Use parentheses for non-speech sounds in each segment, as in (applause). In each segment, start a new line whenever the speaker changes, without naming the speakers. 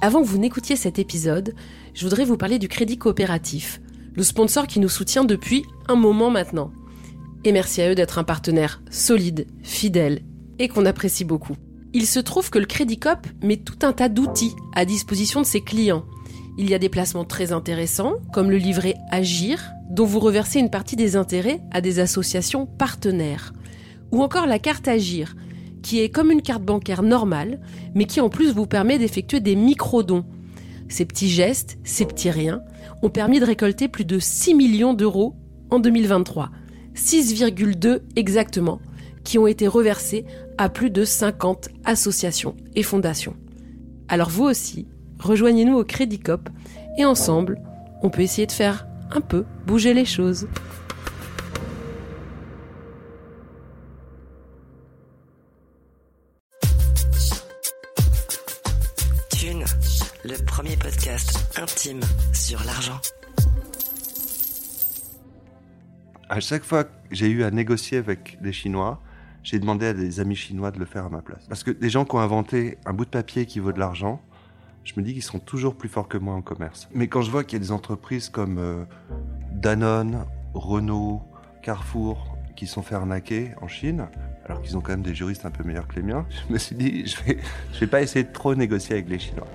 Avant que vous n'écoutiez cet épisode, je voudrais vous parler du Crédit Coopératif, le sponsor qui nous soutient depuis un moment maintenant. Et merci à eux d'être un partenaire solide, fidèle et qu'on apprécie beaucoup. Il se trouve que le Crédit Coop met tout un tas d'outils à disposition de ses clients. Il y a des placements très intéressants, comme le livret Agir, dont vous reversez une partie des intérêts à des associations partenaires. Ou encore la carte Agir, qui est comme une carte bancaire normale, mais qui en plus vous permet d'effectuer des micro-dons. Ces petits gestes, ces petits riens, ont permis de récolter plus de 6 millions d'euros en 2023. 6,2 exactement, qui ont été reversés à plus de 50 associations et fondations. Alors vous aussi, rejoignez-nous au Crédit Cop et ensemble, on peut essayer de faire un peu bouger les choses.
Premier podcast intime sur l'argent.
À chaque fois que j'ai eu à négocier avec des Chinois, j'ai demandé à des amis chinois de le faire à ma place. Parce que des gens qui ont inventé un bout de papier qui vaut de l'argent, je me dis qu'ils sont toujours plus forts que moi en commerce. Mais quand je vois qu'il y a des entreprises comme euh, Danone, Renault, Carrefour, qui sont fait arnaquer en Chine, alors qu'ils ont quand même des juristes un peu meilleurs que les miens, je me suis dit, je vais, je vais pas essayer de trop négocier avec les Chinois.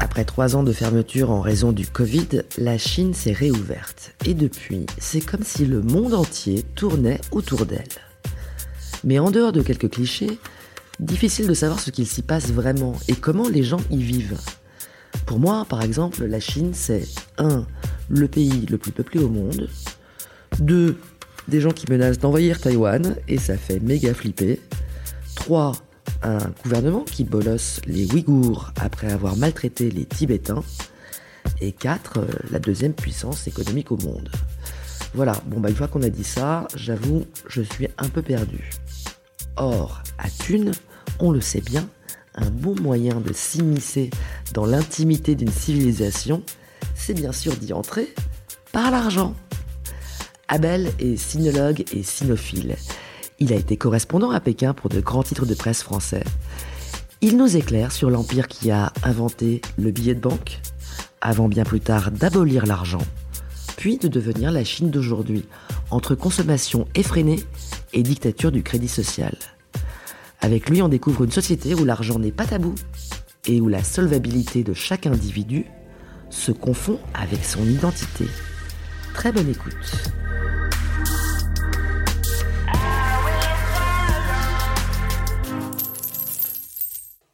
Après trois ans de fermeture en raison du Covid, la Chine s'est réouverte. Et depuis, c'est comme si le monde entier tournait autour d'elle. Mais en dehors de quelques clichés, difficile de savoir ce qu'il s'y passe vraiment et comment les gens y vivent. Pour moi, par exemple, la Chine, c'est 1. le pays le plus peuplé au monde, 2. des gens qui menacent d'envahir Taïwan, et ça fait méga flipper, 3 un gouvernement qui bolosse les Ouïghours après avoir maltraité les Tibétains, et 4. la deuxième puissance économique au monde. Voilà, bon bah une fois qu'on a dit ça, j'avoue, je suis un peu perdu. Or, à Thune, on le sait bien, un bon moyen de s'immiscer dans l'intimité d'une civilisation, c'est bien sûr d'y entrer par l'argent. Abel est sinologue et sinophile. Il a été correspondant à Pékin pour de grands titres de presse français. Il nous éclaire sur l'empire qui a inventé le billet de banque, avant bien plus tard d'abolir l'argent, puis de devenir la Chine d'aujourd'hui, entre consommation effrénée et dictature du crédit social. Avec lui, on découvre une société où l'argent n'est pas tabou et où la solvabilité de chaque individu se confond avec son identité. Très bonne écoute.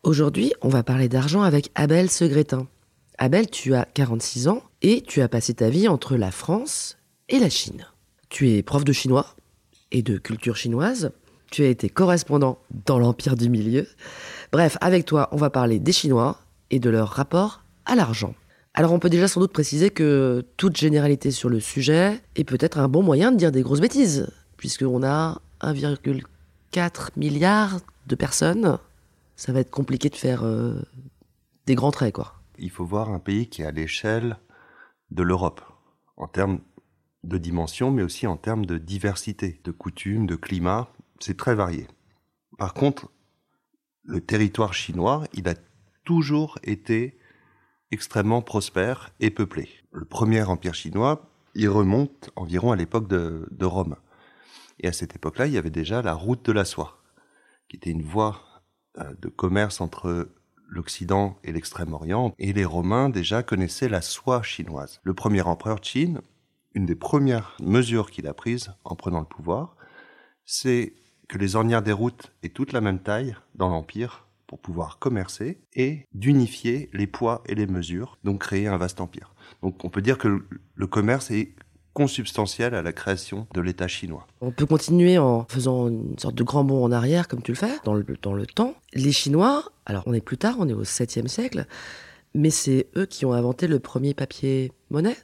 Aujourd'hui, on va parler d'argent avec Abel Segretin. Abel, tu as 46 ans et tu as passé ta vie entre la France et la Chine. Tu es prof de chinois et de culture chinoise. Tu as été correspondant dans l'Empire du Milieu. Bref, avec toi, on va parler des Chinois et de leur rapport à l'argent. Alors on peut déjà sans doute préciser que toute généralité sur le sujet est peut-être un bon moyen de dire des grosses bêtises, puisqu'on a 1,4 milliard de personnes ça va être compliqué de faire euh, des grands traits, quoi.
Il faut voir un pays qui est à l'échelle de l'Europe, en termes de dimension, mais aussi en termes de diversité, de coutumes, de climat. C'est très varié. Par contre, le territoire chinois, il a toujours été extrêmement prospère et peuplé. Le premier empire chinois, il remonte environ à l'époque de, de Rome. Et à cette époque-là, il y avait déjà la route de la soie, qui était une voie euh, de commerce entre l'Occident et l'Extrême-Orient, et les Romains déjà connaissaient la soie chinoise. Le premier empereur Qin, une des premières mesures qu'il a prises en prenant le pouvoir, c'est que les ornières des routes aient toutes la même taille dans l'empire pour pouvoir commercer et d'unifier les poids et les mesures, donc créer un vaste empire. Donc on peut dire que le commerce est consubstantiel à la création de l'État chinois.
On peut continuer en faisant une sorte de grand bond en arrière, comme tu le fais, dans le, dans le temps. Les Chinois, alors on est plus tard, on est au 7e siècle, mais c'est eux qui ont inventé le premier papier monnaie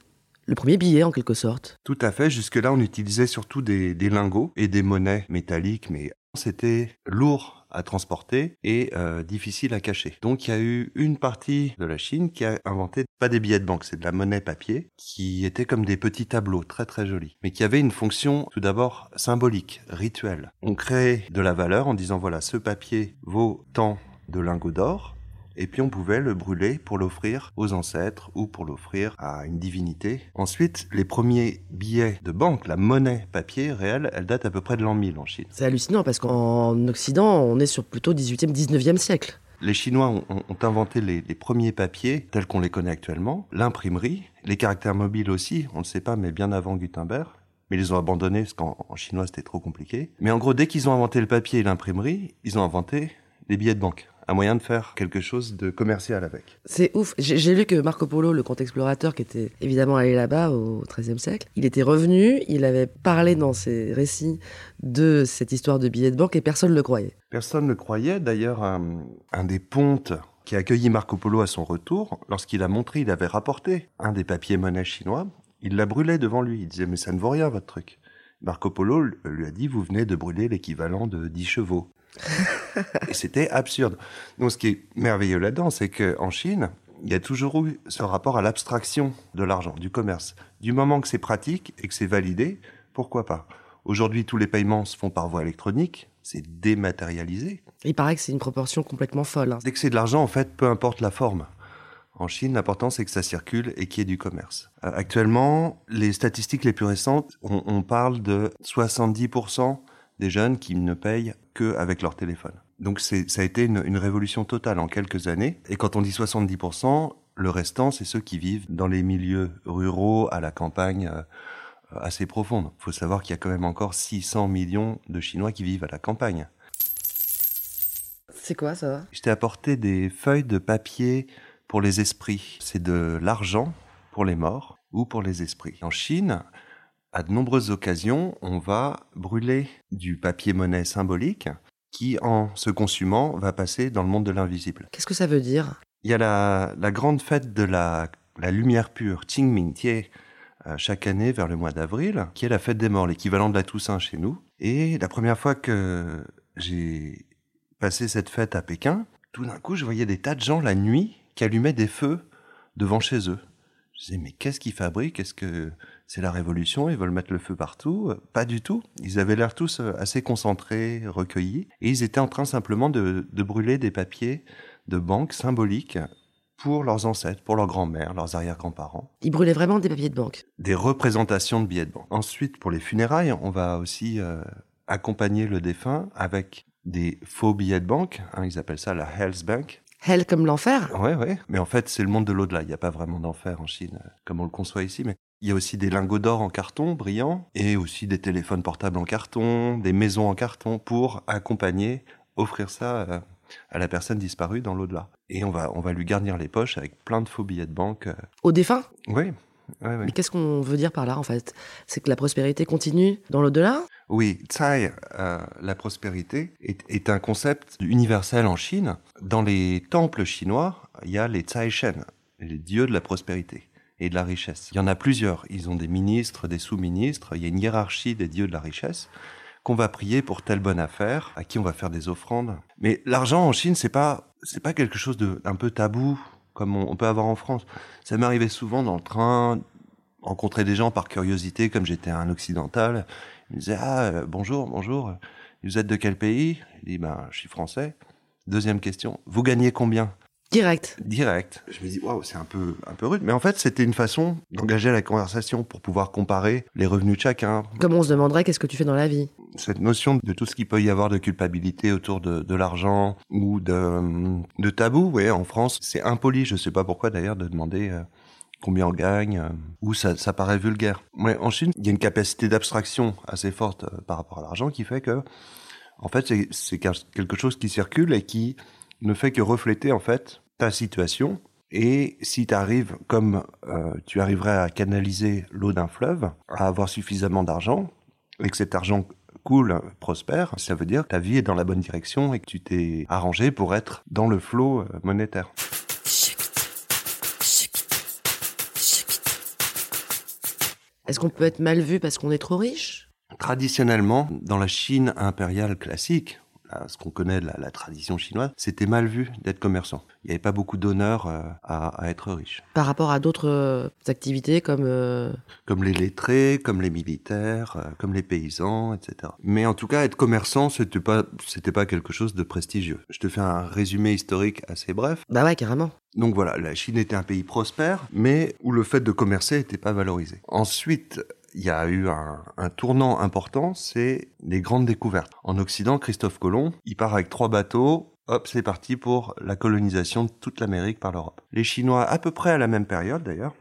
le premier billet en quelque sorte.
Tout à fait, jusque-là on utilisait surtout des, lingots et des monnaies métalliques, mais c'était lourd à transporter et euh, difficile à cacher. Donc il y a eu une partie de la Chine qui a inventé pas des billets de banque, c'est de la monnaie papier qui était comme des petits tableaux très très jolis, mais qui avait une fonction tout d'abord symbolique, rituelle. On crée de la valeur en disant voilà ce papier vaut tant de lingots d'or et puis on pouvait le brûler pour l'offrir aux ancêtres ou pour l'offrir à une divinité. Ensuite, les premiers billets de banque, la monnaie papier réelle, elle date à peu près de l'an 1000 en Chine.
C'est hallucinant parce qu'en Occident, on est sur plutôt 18e, 19e siècle.
Les Chinois ont, ont inventé les, les, premiers papiers tels qu'on les connaît actuellement, l'imprimerie, les caractères mobiles aussi, on ne sait pas, mais bien avant Gutenberg. Mais ils ont abandonné parce qu'en chinois c'était trop compliqué. Mais en gros, dès qu'ils ont inventé le papier et l'imprimerie, ils ont inventé les billets de banque un moyen de faire quelque chose de commercial avec.
C'est ouf. J'ai lu que Marco Polo, le comte explorateur qui était évidemment allé là-bas au XIIIe siècle, il était revenu, il avait parlé dans ses récits de cette histoire de billets de banque et personne ne le croyait.
Personne ne le croyait. D'ailleurs, un, un des pontes qui a accueilli Marco Polo à son retour, lorsqu'il a montré, il avait rapporté un des papiers monnaie chinois, il l'a brûlé devant lui. Il disait, mais ça ne vaut rien, votre truc. Marco Polo lui a dit, vous venez de brûler l'équivalent de 10 chevaux. Et c'était absurde. Donc, ce qui est merveilleux là-dedans, c'est qu'en Chine, il y a toujours eu ce rapport à l'abstraction de l'argent, du commerce. Du moment que c'est pratique et que c'est validé, pourquoi pas? Aujourd'hui, tous les paiements se font par voie électronique, c'est dématérialisé.
Il paraît que c'est une proportion complètement folle. Hein.
Dès que c'est de l'argent, en fait, peu importe la forme. En Chine, l'important, c'est que ça circule et qu'il y ait du commerce. Euh, actuellement, les statistiques les plus récentes, on, on parle de 70% des jeunes qui ne payent que avec leur téléphone. Donc ça a été une, une, révolution totale en quelques années. Et quand on dit 70%, le restant, c'est ceux qui vivent dans les milieux ruraux, à la campagne euh, assez profonde. Il faut savoir qu'il y a quand même encore 600 millions de Chinois qui vivent à la campagne.
C'est quoi ça?
Je t'ai apporté des feuilles de papier pour les esprits. C'est de l'argent pour les morts ou pour les esprits. En Chine, à de nombreuses occasions, on va brûler du papier monnaie symbolique qui, en se consumant, va passer dans le monde de l'invisible.
Qu'est-ce que ça veut dire?
Il y a la, la, grande fête de la, la lumière pure, Qingming Tie, euh, chaque année vers le mois d'avril, qui est la fête des morts, l'équivalent de la Toussaint chez nous. Et la première fois que j'ai passé cette fête à Pékin, tout d'un coup, je voyais des tas de gens la nuit qui allumaient des feux devant chez eux. Je disais, mais qu'est-ce qu'ils fabriquent? Est-ce que c'est la révolution Ils veulent mettre le feu partout Pas du tout. Ils avaient l'air tous assez concentrés, recueillis. Et ils étaient en train simplement de, de brûler des papiers de banque symboliques pour leurs ancêtres, pour leurs grands-mères, leurs arrière-grands-parents.
Ils brûlaient vraiment des papiers de banque
Des représentations de billets de banque. Ensuite, pour les funérailles, on va aussi euh, accompagner le défunt avec des faux billets de banque. Hein, ils appellent ça la Hell's Bank.
Hell comme l'enfer
Ouais, ouais. Mais en fait, c'est le monde de l'au-delà. Il n'y a pas vraiment d'enfer en Chine, comme on le conçoit ici. Mais il y a aussi des lingots d'or en carton brillants et aussi des téléphones portables en carton, des maisons en carton pour accompagner, offrir ça à la personne disparue dans l'au-delà. Et on va, on va lui garnir les poches avec plein de faux billets de banque.
Au défunt?
Oui. Ouais, ouais.
Mais qu'est-ce qu'on veut dire par là, en fait? C'est que la prospérité continue dans l'au-delà?
Oui, Tsai, euh, la prospérité, est, est, un concept universel en Chine. Dans les temples chinois, il y a les Tsai Shen, les dieux de la prospérité et de la richesse. Il y en a plusieurs. Ils ont des ministres, des sous-ministres. Il y a une hiérarchie des dieux de la richesse qu'on va prier pour telle bonne affaire, à qui on va faire des offrandes. Mais l'argent en Chine, c'est pas, c'est pas quelque chose de un peu tabou comme on, on peut avoir en France. Ça m'arrivait souvent dans le train, rencontrer des gens par curiosité, comme j'étais un occidental. Ils me disaient ah euh, bonjour, bonjour. Vous êtes de quel pays? Je dis ben je suis français. Deuxième question, vous gagnez combien?
Direct.
Direct. Je me dis, waouh, c'est un peu, un peu rude. Mais en fait, c'était une façon d'engager la conversation pour pouvoir comparer les revenus de chacun.
Comme on se demanderait, qu'est-ce que tu fais dans la vie?
Cette notion de tout ce qu'il peut y avoir de culpabilité autour de, de l'argent ou de, de tabou, ouais, en France, c'est impoli. Je sais pas pourquoi d'ailleurs de demander euh, combien on gagne, euh, ou ça, ça paraît vulgaire. Ouais, en Chine, il y a une capacité d'abstraction assez forte euh, par rapport à l'argent qui fait que, en fait, c'est quelque chose qui circule et qui ne fait que refléter en fait ta situation. Et si tu arrives, comme euh, tu arriverais à canaliser l'eau d'un fleuve, à avoir suffisamment d'argent, et que cet argent coule, prospère, ça veut dire que ta vie est dans la bonne direction et que tu t'es arrangé pour être dans le flot monétaire.
Est-ce qu'on peut être mal vu parce qu'on est trop riche?
Traditionnellement, dans la Chine impériale classique, à ce qu'on connaît de la, la tradition chinoise, c'était mal vu d'être commerçant. Il n'y avait pas beaucoup d'honneur euh, à, à être riche.
Par rapport à d'autres euh, activités comme... euh,
Comme les lettrés, comme les militaires, comme les paysans, etc. Mais en tout cas, être commerçant, c'était pas, c'était pas quelque chose de prestigieux. Je te fais un résumé historique assez bref.
Bah ouais, carrément.
Donc voilà, la Chine était un pays prospère, mais où le fait de commercer n'était pas valorisé. Ensuite, il y a eu un, tournant important, c'est les grandes découvertes. En Occident, Christophe Colomb, il part avec trois bateaux, hop, c'est parti pour la colonisation de toute l'Amérique par l'Europe. Les Chinois, à peu près à la même période d'ailleurs,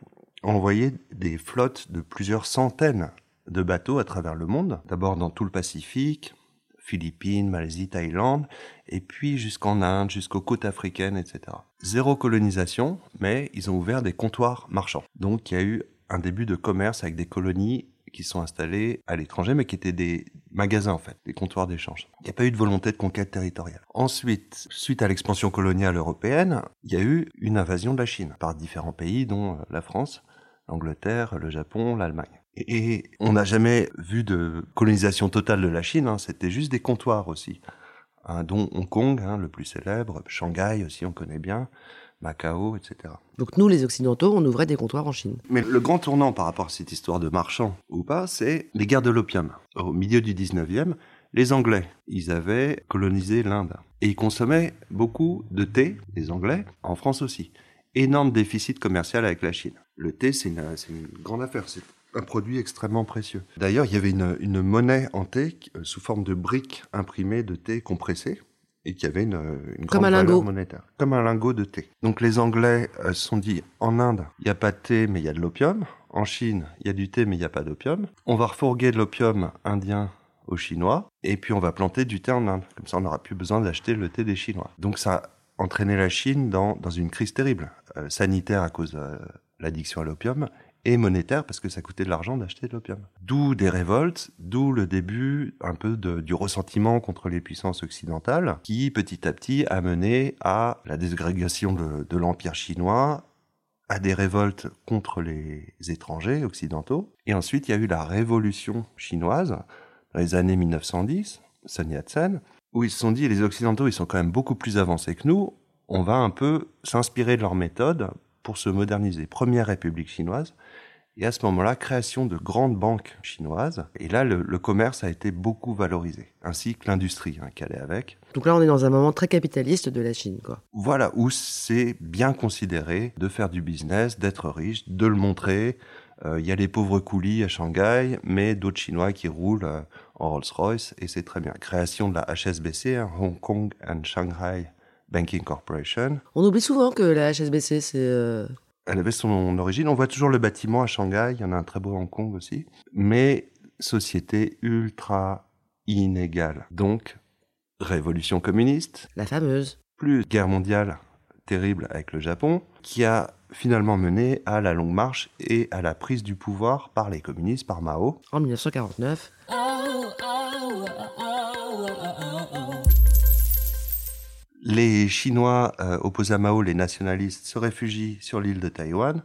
envoyé des flottes de plusieurs centaines de bateaux à travers le monde, d'abord dans tout le Pacifique, Philippines, Malaisie, Thaïlande, et puis jusqu'en Inde, jusqu'aux côtes africaines, etc. Zéro colonisation, mais ils ont ouvert des comptoirs marchands. Donc il y a eu un début de commerce avec des colonies qui sont installées à l'étranger, mais qui étaient des magasins en fait, des comptoirs d'échange. Il n'y a pas eu de volonté de conquête territoriale. Ensuite, suite à l'expansion coloniale européenne, il y a eu une invasion de la Chine par différents pays, dont euh, la France, l'Angleterre, le Japon, l'Allemagne. Et on n'a jamais vu de colonisation totale de la Chine, hein, c'était juste des comptoirs aussi, hein, dont Hong Kong, hein, le plus célèbre, Shanghai aussi on connaît bien, Macao, etc.
Donc nous, les Occidentaux, on ouvrait des comptoirs en Chine.
Mais le grand tournant par rapport à cette histoire de marchand ou pas, c'est les guerres de l'opium. Au milieu du 19e, les Anglais, ils avaient colonisé l'Inde. Et ils consommaient beaucoup de thé, les Anglais, en France aussi. Énorme déficit commercial avec la Chine. Le thé, c'est une, grande affaire. C'est un produit extrêmement précieux. D'ailleurs, il y avait une, une monnaie en thé euh, sous forme de briques imprimées de thé compressé et qui avait une, une
Comme
grande
un
valeur monétaire. Comme un lingot de thé. Donc les Anglais euh, se sont dit, en Inde, il n'y a pas de thé, mais il y a de l'opium. En Chine, il y a du thé, mais il n'y a pas d'opium. On va refourguer de l'opium indien aux Chinois, et puis on va planter du thé en Inde. Comme ça, on n'aura plus besoin d'acheter le thé des Chinois. Donc ça a entraîné la Chine dans, dans une crise terrible, euh, sanitaire à cause de euh, l'addiction à l'opium, et monétaire parce que ça coûtait de l'argent d'acheter de l'opium. D'où des révoltes, d'où le début un peu du ressentiment contre les puissances occidentales, qui petit à petit a mené à la désagrégation de, de l'empire chinois, à des révoltes contre les étrangers occidentaux. Et ensuite, il y a eu la révolution chinoise dans les années 1910, Sun Yat-sen, où ils se sont dit, les Occidentaux, ils sont quand même beaucoup plus avancés que nous, on va un peu s'inspirer de leurs méthodes pour se moderniser. Première République chinoise, et à ce moment-là, création de grandes banques chinoises, et là, le, le commerce a été beaucoup valorisé, ainsi que l'industrie hein, qui allait avec.
Donc là, on est dans un moment très capitaliste de la Chine, quoi.
Voilà où c'est bien considéré de faire du business, d'être riche, de le montrer. Euh, Il y a les pauvres coulis à Shanghai, mais d'autres Chinois qui roulent euh, en Rolls-Royce, et c'est très bien. Création de la HSBC, hein, Hong Kong and Shanghai Banking Corporation.
On oublie souvent que la HSBC, c'est... euh,
Elle avait son origine. On voit toujours le bâtiment à Shanghai. Il y en a un très beau à Hong Kong aussi. Mais société ultra inégale. Donc, révolution communiste,
la fameuse.
plus guerre mondiale terrible avec le Japon, qui a finalement mené à la longue marche et à la prise du pouvoir par les communistes, par Mao.
En 1949.
Les Chinois euh, opposés à Mao, les nationalistes, se réfugient sur l'île de Taïwan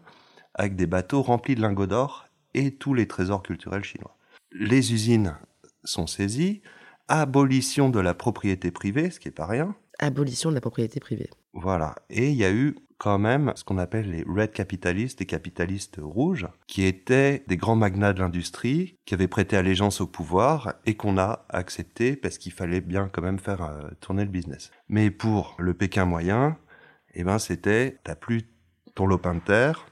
avec des bateaux remplis de lingots d'or et tous les trésors culturels chinois. Les usines sont saisies, abolition de la propriété privée, ce qui est pas rien.
Abolition de la propriété privée.
Voilà. Et il y a eu quand même ce qu'on appelle les red capitalistes, les capitalistes rouges, qui étaient des grands magnats de l'industrie, qui avaient prêté allégeance au pouvoir et qu'on a accepté parce qu'il fallait bien quand même faire euh, tourner le business. Mais pour le Pékin moyen, eh ben c'était t'as plus ton lopin de terre.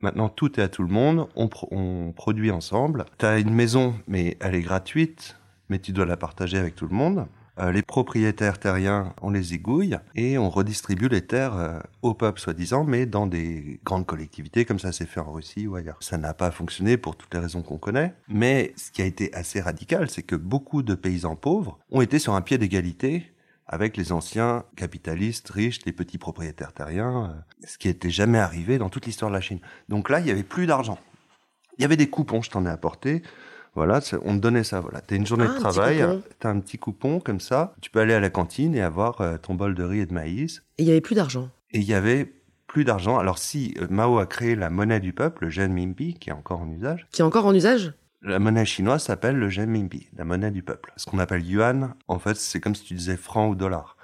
Maintenant, tout est à tout le monde. On, on produit ensemble. T'as une maison, mais elle est gratuite, mais tu dois la partager avec tout le monde. Euh, les propriétaires terriens, on les égouille et on redistribue les terres euh, au peuple, soi-disant, mais dans des grandes collectivités, comme ça s'est fait en Russie ou ailleurs. Ça n'a pas fonctionné pour toutes les raisons qu'on connaît, mais ce qui a été assez radical, c'est que beaucoup de paysans pauvres ont été sur un pied d'égalité avec les anciens capitalistes riches, les petits propriétaires terriens, euh, ce qui n'était jamais arrivé dans toute l'histoire de la Chine. Donc là, il y avait plus d'argent. Il y avait des coupons, je t'en ai apporté. Voilà, on te donnait ça. Voilà, t'as une journée
Ah,
de
un
travail,
coupon.
t'as un petit coupon comme ça. Tu peux aller à la cantine et avoir euh, ton bol de riz et de maïs.
Et il n'y avait plus d'argent.
Et il y avait plus d'argent. Alors si euh, Mao a créé la monnaie du peuple, le renminbi, qui est encore en usage,
Qui est encore en usage?
La monnaie chinoise s'appelle le renminbi, la monnaie du peuple. Ce qu'on appelle yuan, en fait, c'est comme si tu disais franc ou dollar.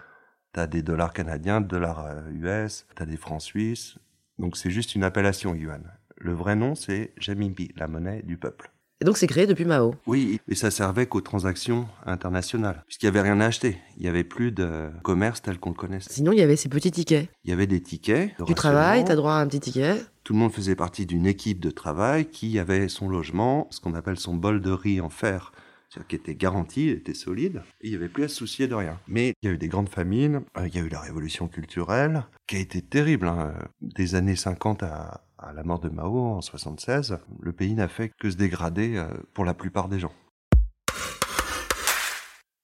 Tu as des dollars canadiens, dollars US, tu as des francs suisses. Donc c'est juste une appellation yuan. Le vrai nom, c'est renminbi, la monnaie du peuple.
Et donc c'est créé depuis Mao.
Oui, et ça servait qu'aux transactions internationales, puisqu'il n'y avait rien à acheter. Il n'y avait plus de commerce tel qu'on le connaissait.
Sinon, il y avait ces petits tickets.
Il y avait des tickets.
Tu travailles, tu as droit à un petit ticket.
Tout le monde faisait partie d'une équipe de travail qui avait son logement, ce qu'on appelle son bol de riz en fer, c'est-à-dire qui était garanti, était solide, et il n'y avait plus à se soucier de rien. Mais il y a eu des grandes famines, euh, il y a eu la révolution culturelle, qui a été terrible, hein. des années 50 à, à la mort de Mao en 76, le pays n'a fait que se dégrader euh, pour la plupart des gens.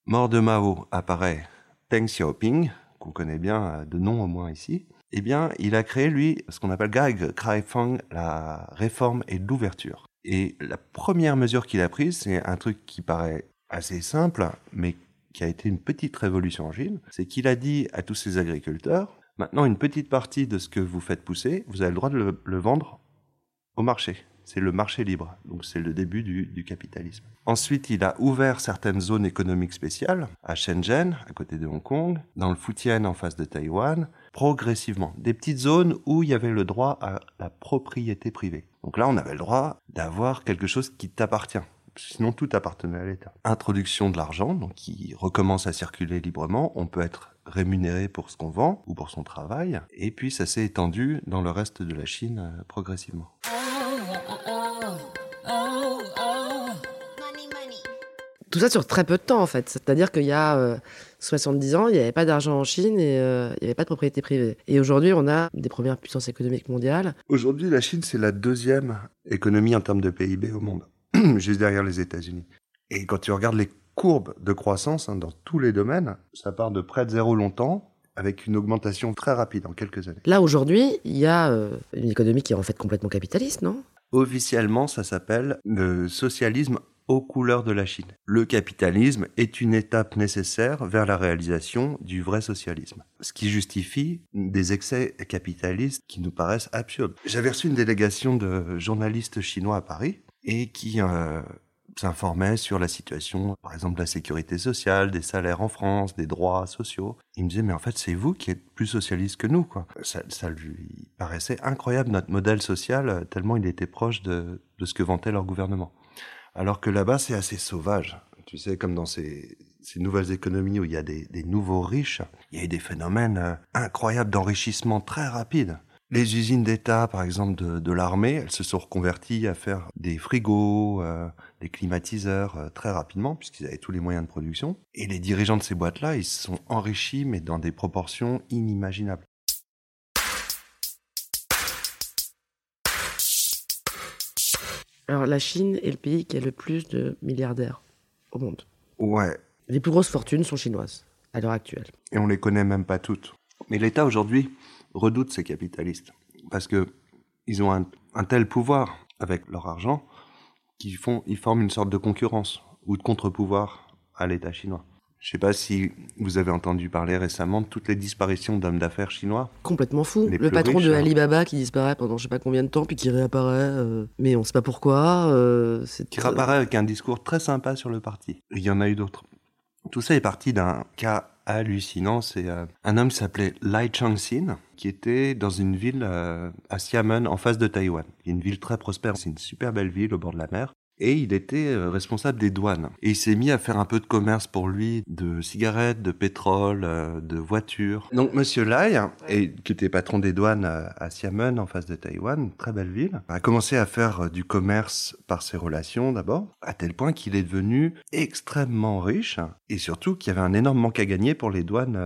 Mort de Mao apparaît Deng Xiaoping, qu'on connaît bien euh, de nom au moins ici. Eh bien, il a créé, lui, ce qu'on appelle Gai Feng, la réforme et l'ouverture. Et la première mesure qu'il a prise, c'est un truc qui paraît assez simple, mais qui a été une petite révolution en Chine, c'est qu'il a dit à tous ses agriculteurs, Maintenant, une petite partie de ce que vous faites pousser, vous avez le droit de le, vendre au marché. C'est le marché libre. Donc c'est le début du, capitalisme. Ensuite, il a ouvert certaines zones économiques spéciales à Shenzhen, à côté de Hong Kong, dans le Fujian en face de Taïwan, progressivement. Des petites zones où il y avait le droit à la propriété privée. Donc là, on avait le droit d'avoir quelque chose qui t'appartient. Sinon, tout appartenait à l'État. Introduction de l'argent, donc qui recommence à circuler librement. On peut être rémunéré pour ce qu'on vend ou pour son travail. Et puis ça s'est étendu dans le reste de la Chine euh, progressivement.
Tout ça sur très peu de temps en fait. C'est-à-dire qu'il y a 70 euh, ans, il n'y avait pas d'argent en Chine et euh, il n'y avait pas de propriété privée. Et aujourd'hui, on a des premières puissances économiques mondiales.
Aujourd'hui, la Chine, c'est la deuxième économie en termes de PIB au monde, (clears throat) juste derrière les États-Unis. Et quand tu regardes les courbe de croissance hein, dans tous les domaines. Ça part de près de zéro longtemps avec une augmentation très rapide en quelques années.
Là, aujourd'hui, il y a euh, une économie qui est en fait complètement capitaliste, non?
Officiellement, ça s'appelle le socialisme aux couleurs de la Chine. Le capitalisme est une étape nécessaire vers la réalisation du vrai socialisme, ce qui justifie des excès capitalistes qui nous paraissent absurdes. J'avais reçu une délégation de journalistes chinois à Paris et qui euh, s'informait sur la situation, par exemple, de la sécurité sociale, des salaires en France, des droits sociaux. Il me disait, mais en fait, c'est vous qui êtes plus socialiste que nous, quoi. Ça, lui paraissait incroyable, notre modèle social, tellement il était proche de, de ce que vantait leur gouvernement. Alors que là-bas, c'est assez sauvage. Tu sais, comme dans ces, ces nouvelles économies où il y a des, nouveaux riches, il y a eu des phénomènes euh, incroyables d'enrichissement très rapides. Les usines d'État, par exemple, de, de l'armée, elles se sont reconverties à faire des frigos, euh, des climatiseurs euh, très rapidement, puisqu'ils avaient tous les moyens de production. Et les dirigeants de ces boîtes-là, ils se sont enrichis, mais dans des proportions inimaginables.
Alors la Chine est le pays qui a le plus de milliardaires au monde.
Ouais.
Les plus grosses fortunes sont chinoises à l'heure actuelle.
Et on les connaît même pas toutes. Mais l'État aujourd'hui redoutent ces capitalistes parce que ils ont un, tel pouvoir avec leur argent font, ils forment une sorte de concurrence ou de contre-pouvoir à l'État chinois. Je ne sais pas si vous avez entendu parler récemment de toutes les disparitions d'hommes d'affaires chinois.
Complètement fou. le patron de hein. Alibaba qui disparaît pendant je sais pas combien de temps, puis qui réapparaît, euh, mais on ne sait pas pourquoi. Euh,
qui réapparaît avec un discours très sympa sur le parti. Il y en a eu d'autres. Tout ça est parti d'un cas hallucinant. C'est euh, un homme qui s'appelait Lai Chang-sin, qui était dans une ville euh, à Xiamen, en face de Taïwan. Une ville très prospère. C'est une super belle ville au bord de la mer et il était euh, responsable des douanes. Et il s'est mis à faire un peu de commerce pour lui, de cigarettes, de pétrole, euh, de voitures. Donc Monsieur Lai, et, qui était patron des douanes à Xiamen, en face de Taïwan, très belle ville, a commencé à faire euh, du commerce par ses relations d'abord, à tel point qu'il est devenu extrêmement riche, et surtout qu'il y avait un énorme manque à gagner pour les douanes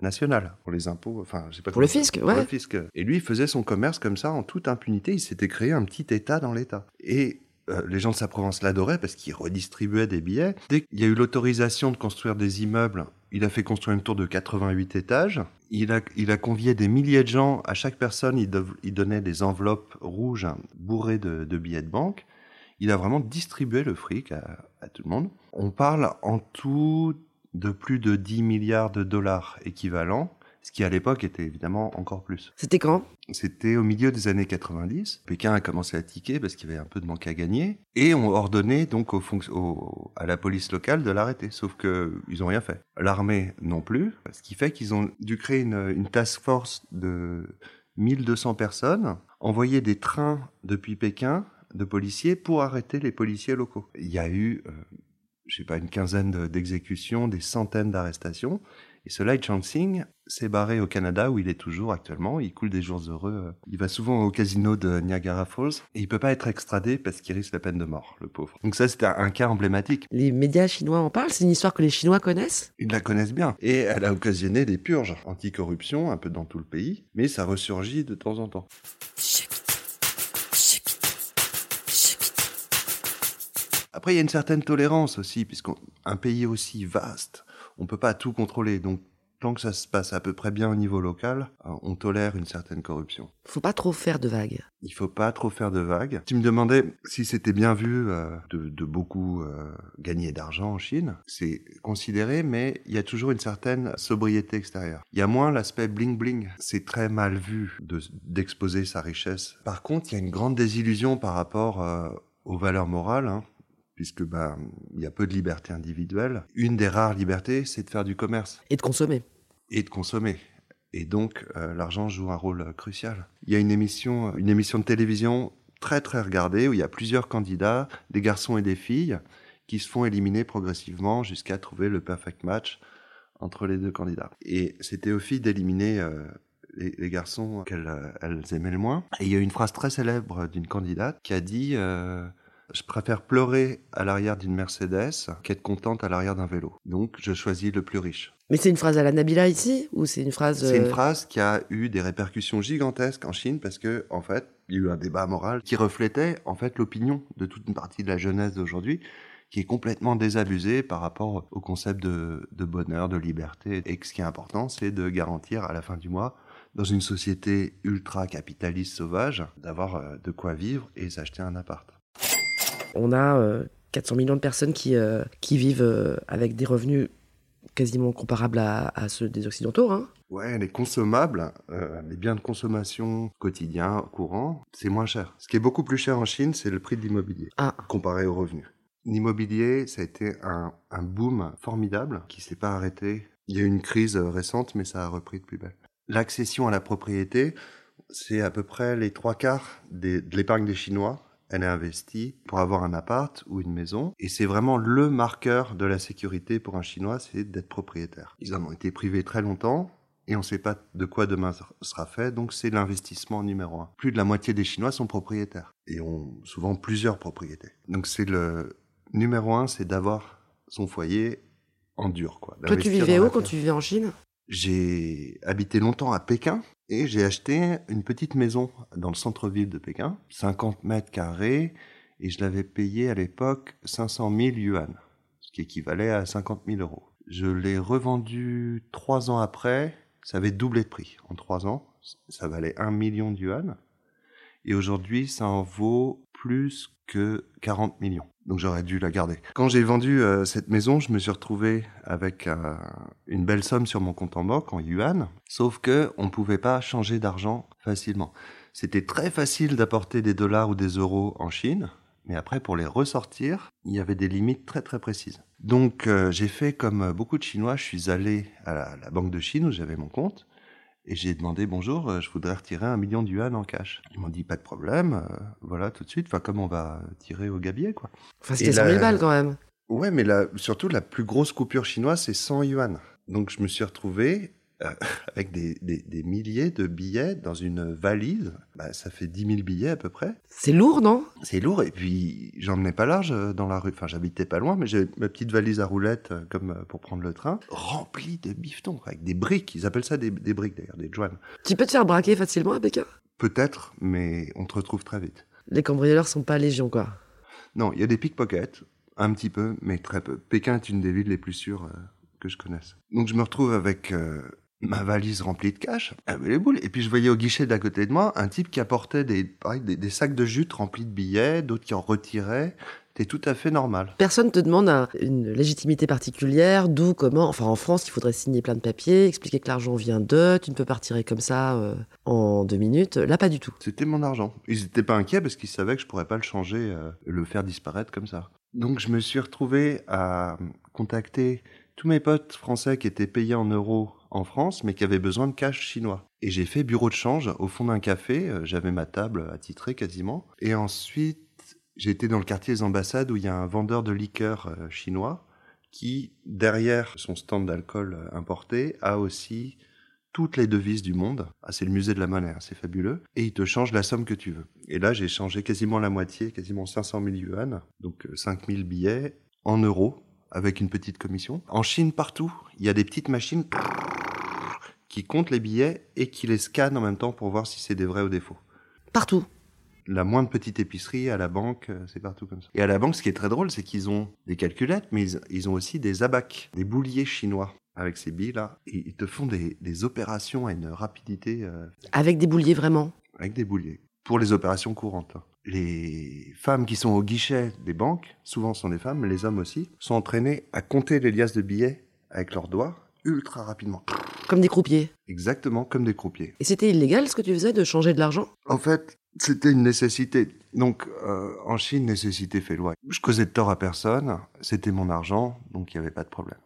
nationales, pour les impôts, enfin, je sais pas.
Pour le fisc, ouais. Pour
le fisc. Et lui, il faisait son commerce comme ça, en toute impunité. Il s'était créé un petit État dans l'État. Et euh, les gens de sa province l'adoraient parce qu'il redistribuait des billets. Dès qu'il y a eu l'autorisation de construire des immeubles, il a fait construire une tour de 88 étages. Il a, il a convié des milliers de gens. À chaque personne, il, donnait des enveloppes rouges bourrées de, billets de banque. Il a vraiment distribué le fric à, à tout le monde. On parle en tout de plus de 10 milliards de dollars équivalents ce qui à l'époque était évidemment encore plus.
C'était quand?
C'était au milieu des années 90. Pékin a commencé à tiquer parce qu'il y avait un peu de manque à gagner et on ordonné donc aux à la police locale de l'arrêter. Sauf que ils ont rien fait. L'armée non plus, ce qui fait qu'ils ont dû créer une, une task force de 1200 personnes, envoyer des trains depuis Pékin de policiers pour arrêter les policiers locaux. Il y a eu, euh, je sais pas, une quinzaine d'exécutions, des centaines d'arrestations. Et ce Lai Chang-sing s'est barré au Canada où il est toujours actuellement. Il coule des jours heureux. Il va souvent au casino de Niagara Falls et il peut pas être extradé parce qu'il risque la peine de mort, le pauvre. Donc ça, c'était un cas emblématique.
Les médias chinois en parlent C'est une histoire que les Chinois connaissent
Ils la connaissent bien. Et elle a occasionné des purges anti-corruption un peu dans tout le pays, mais ça ressurgit de temps en temps. Après, il y a une certaine tolérance aussi, puisqu'un pays aussi vaste, on peut pas tout contrôler. Donc, tant que ça se passe à peu près bien au niveau local, euh, on tolère une certaine corruption.
Faut pas trop faire de vagues.
Il faut pas trop faire de vagues. Tu me demandais si c'était bien vu euh, de, beaucoup euh, gagner d'argent en Chine. C'est considéré, mais il y a toujours une certaine sobriété extérieure. Il y a moins l'aspect bling bling. C'est très mal vu d'exposer sa richesse. Par contre, il y a une grande désillusion par rapport aux valeurs morales. Hein puisque bah, il y a peu de liberté individuelle. Une des rares libertés, c'est de faire du commerce.
Et de consommer.
Et de consommer. Et donc, euh, l'argent joue un rôle crucial. Il y a une émission, une émission de télévision très très regardée où il y a plusieurs candidats, des garçons et des filles, qui se font éliminer progressivement jusqu'à trouver le perfect match entre les deux candidats. Et c'était aux filles d'éliminer euh, les, garçons qu'elles elles aimaient le moins. Et il y a une phrase très célèbre d'une candidate qui a dit je préfère pleurer à l'arrière d'une Mercedes qu'être contente à l'arrière d'un vélo. Donc, je choisis le plus riche.
Mais c'est une phrase à la Nabila ici ou c'est une phrase
C'est une euh, phrase qui a eu des répercussions gigantesques en Chine parce que en fait, il y a eu un débat moral qui reflétait en fait l'opinion de toute une partie de la jeunesse d'aujourd'hui qui est complètement désabusée par rapport au concept de, de bonheur, de liberté. Et ce qui est important, c'est de garantir à la fin du mois dans une société ultra capitaliste sauvage, d'avoir euh, de quoi vivre et s'acheter un appart.
On a 400 euh, millions de personnes qui, euh, qui vivent euh, avec des revenus quasiment comparables à, ceux des Occidentaux. Hein.
Ouais, les consommables, les biens de consommation quotidien, courant, c'est moins cher. Ce qui est beaucoup plus cher en Chine, c'est le prix de l'immobilier, ah. comparé aux revenus. L'immobilier, ça a été un, un boom formidable qui s'est pas arrêté. Il y a eu une crise récente, mais ça a repris de plus belle. L'accession à la propriété, c'est à peu près les trois quarts de l'épargne des Chinois elle est investie pour avoir un appart ou une maison. Et c'est vraiment le marqueur de la sécurité pour un Chinois, c'est d'être propriétaire. Ils en ont été privés très longtemps. Et on ne sait pas de quoi demain sera fait, donc c'est l'investissement numéro un. Plus de la moitié des Chinois sont propriétaires et ont souvent plusieurs propriétés. Donc c'est le numéro un, c'est d'avoir son foyer en dur. Quoi,
Toi, tu vivais où quand tu vivais en Chine?
J'ai habité longtemps à Pékin, et j'ai acheté une petite maison dans le centre-ville de Pékin, 50 mètres carrés, et je l'avais payé à l'époque 500 000 yuan, ce qui équivalait à 50 000 euros. Je l'ai revendu trois ans après, ça avait doublé de prix en trois ans, ça valait 1 million de yuan, et aujourd'hui ça en vaut plus que 40 millions. Donc j'aurais dû la garder. Quand j'ai vendu euh, cette maison, je me suis retrouvé avec euh, une belle somme sur mon compte en banque en yuan, sauf que on pouvait pas changer d'argent facilement. C'était très facile d'apporter des dollars ou des euros en Chine, mais après pour les ressortir, il y avait des limites très très précises. Donc euh, j'ai fait comme beaucoup de Chinois, je suis allé à la, la Banque de Chine où j'avais mon compte et j'ai demandé bonjour, euh, je voudrais retirer un million de yuan en cash. Ils m'ont dit pas de problème, euh, voilà tout de suite. Enfin, comme on va tirer au gabier, quoi.
Enfin, c'était 100 000 balles quand même.
Ouais, mais la, surtout la plus grosse coupure chinoise, c'est 100 yuan. Donc je me suis retrouvé (laughs) avec des, des, des, milliers de billets dans une valise. Bah, ça fait 10 000 billets à peu près.
C'est lourd, non?
C'est lourd, et puis j'emmenais pas large euh, dans la rue. Enfin, j'habitais pas loin, mais j'avais ma petite valise à roulettes, euh, comme pour prendre le train, remplie de bifetons, avec des briques. Ils appellent ça des, des briques d'ailleurs, des joannes.
Tu peux te faire braquer facilement à Pékin
Peut-être, mais on te retrouve très vite.
Les cambrioleurs sont pas légion, quoi.
Non, il y a des pickpockets, un petit peu, mais très peu. Pékin est une des villes les plus sûres que je connaisse. Donc je me retrouve avec ma valise remplie de cash, avait les boules. Et puis je voyais au guichet d'à côté de moi un type qui apportait des, pareil, des, des sacs de jute remplis de billets, d'autres qui en retiraient. C'était tout à fait normal.
Personne te demande un- une légitimité particulière, d'où, comment. Enfin, en France, il faudrait signer plein de papiers, expliquer que l'argent vient d'eux, tu ne peux pas retirer comme ça euh, en deux minutes. Là, pas du tout.
C'était mon argent. Ils n'étaient pas inquiets parce qu'ils savaient que je pourrais pas le changer, euh, le faire disparaître comme ça. Donc je me suis retrouvé à contacter tous mes potes français qui étaient payés en euros en France, mais qui avaient besoin de cash chinois. Et j'ai fait bureau de change au fond d'un café. euh, J'avais ma table attitrée quasiment. Et ensuite, été dans le quartier des ambassades où il y a un vendeur de liqueurs euh, chinois qui, derrière son stand d'alcool euh, importé, a aussi toutes les devises du monde. Ah, c'est le musée de la monnaie, hein, c'est fabuleux. Et il te change la somme que tu veux. Et là, j'ai changé quasiment la moitié, quasiment 500 000 yuan, donc euh, 5000 billets en euros, avec une petite commission. En Chine, partout, il y a des petites machines qui comptent les billets et qui les scannent en même temps pour voir si c'est des vrais ou des faux.
Partout.
La moindre petite épicerie, à la banque, euh, c'est partout comme ça. Et à la banque, ce qui est très drôle, c'est qu'ils ont des calculettes, mais ils, ils ont aussi des abacs, des bouliers chinois avec ces billes-là. Et ils te font des, des opérations à une rapidité euh,
Avec des bouliers, vraiment.
avec des bouliers pour les opérations courantes. hein. Les femmes qui sont au guichet des banques, souvent sont des femmes, les hommes aussi, sont entraînés à compter les liasses de billets avec leurs doigts ultra rapidement.
Comme des croupiers.
Exactement comme des croupiers.
Et c'était illégal ce que tu faisais de changer de l'argent?
En fait, c'était une nécessité. Donc, euh, en Chine, nécessité fait loi. Je causais de tort à personne, c'était mon argent, donc il n'y avait pas de problème.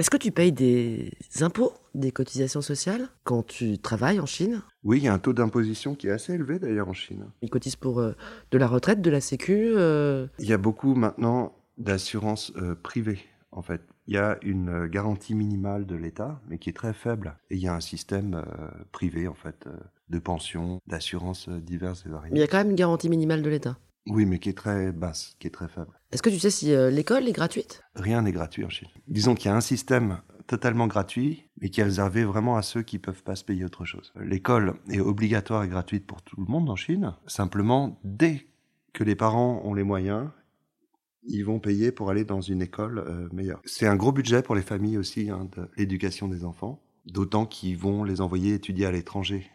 Est-ce que tu payes des impôts, des cotisations sociales quand tu travailles en Chine?
Oui, il y a un taux d'imposition qui est assez élevé d'ailleurs en Chine.
Ils cotisent pour euh, de la retraite, de la sécu euh,
Il y a beaucoup maintenant d'assurances euh, privées, en fait. Il y a une garantie minimale de l'État, mais qui est très faible. Et il y a un système privé, en fait, de pensions, d'assurances diverses et variées.
Mais il y a quand même une garantie minimale de l'État?
Oui, mais qui est très basse, qui est très faible.
Est-ce que tu sais si euh, l'école est gratuite?
Rien n'est gratuit en Chine. Disons qu'il y a un système totalement gratuit, mais qui est réservé vraiment à ceux qui peuvent pas se payer autre chose. L'école est obligatoire et gratuite pour tout le monde en Chine. Simplement, dès que les parents ont les moyens, ils vont payer pour aller dans une école euh, meilleure. C'est un gros budget pour les familles aussi, hein, de l'éducation des enfants. D'autant qu'ils vont les envoyer étudier à l'étranger.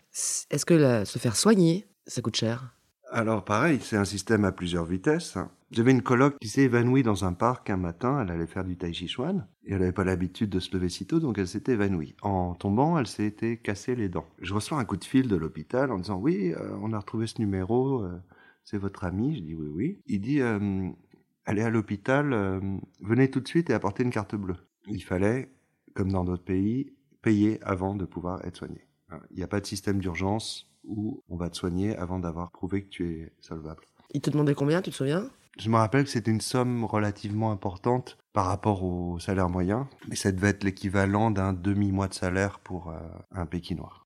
Est-ce que la- se faire soigner, ça coûte cher?
Alors pareil, c'est un système à plusieurs vitesses. J'avais une coloc qui s'est évanouie dans un parc un matin, elle allait faire du tai chi chuan, et elle n'avait pas l'habitude de se lever si tôt, donc elle s'était évanouie. En tombant, elle s'est été cassée les dents. Je reçois un coup de fil de l'hôpital en disant oui, euh, on a retrouvé ce numéro, euh, c'est votre ami. Je dis oui, oui. Il dit euh, allez à l'hôpital, venez tout de suite et apportez une carte bleue. Il fallait, comme dans d'autres pays, payer avant de pouvoir être soigné. Hein, Il n'y a pas de système d'urgence où on va te soigner avant d'avoir prouvé que tu es solvable.
Ils te demandaient combien, tu te souviens?
Je me rappelle que c'était une somme relativement importante par rapport au salaire moyen, mais ça devait être l'équivalent d'un demi-mois de salaire pour euh, un Pékinois.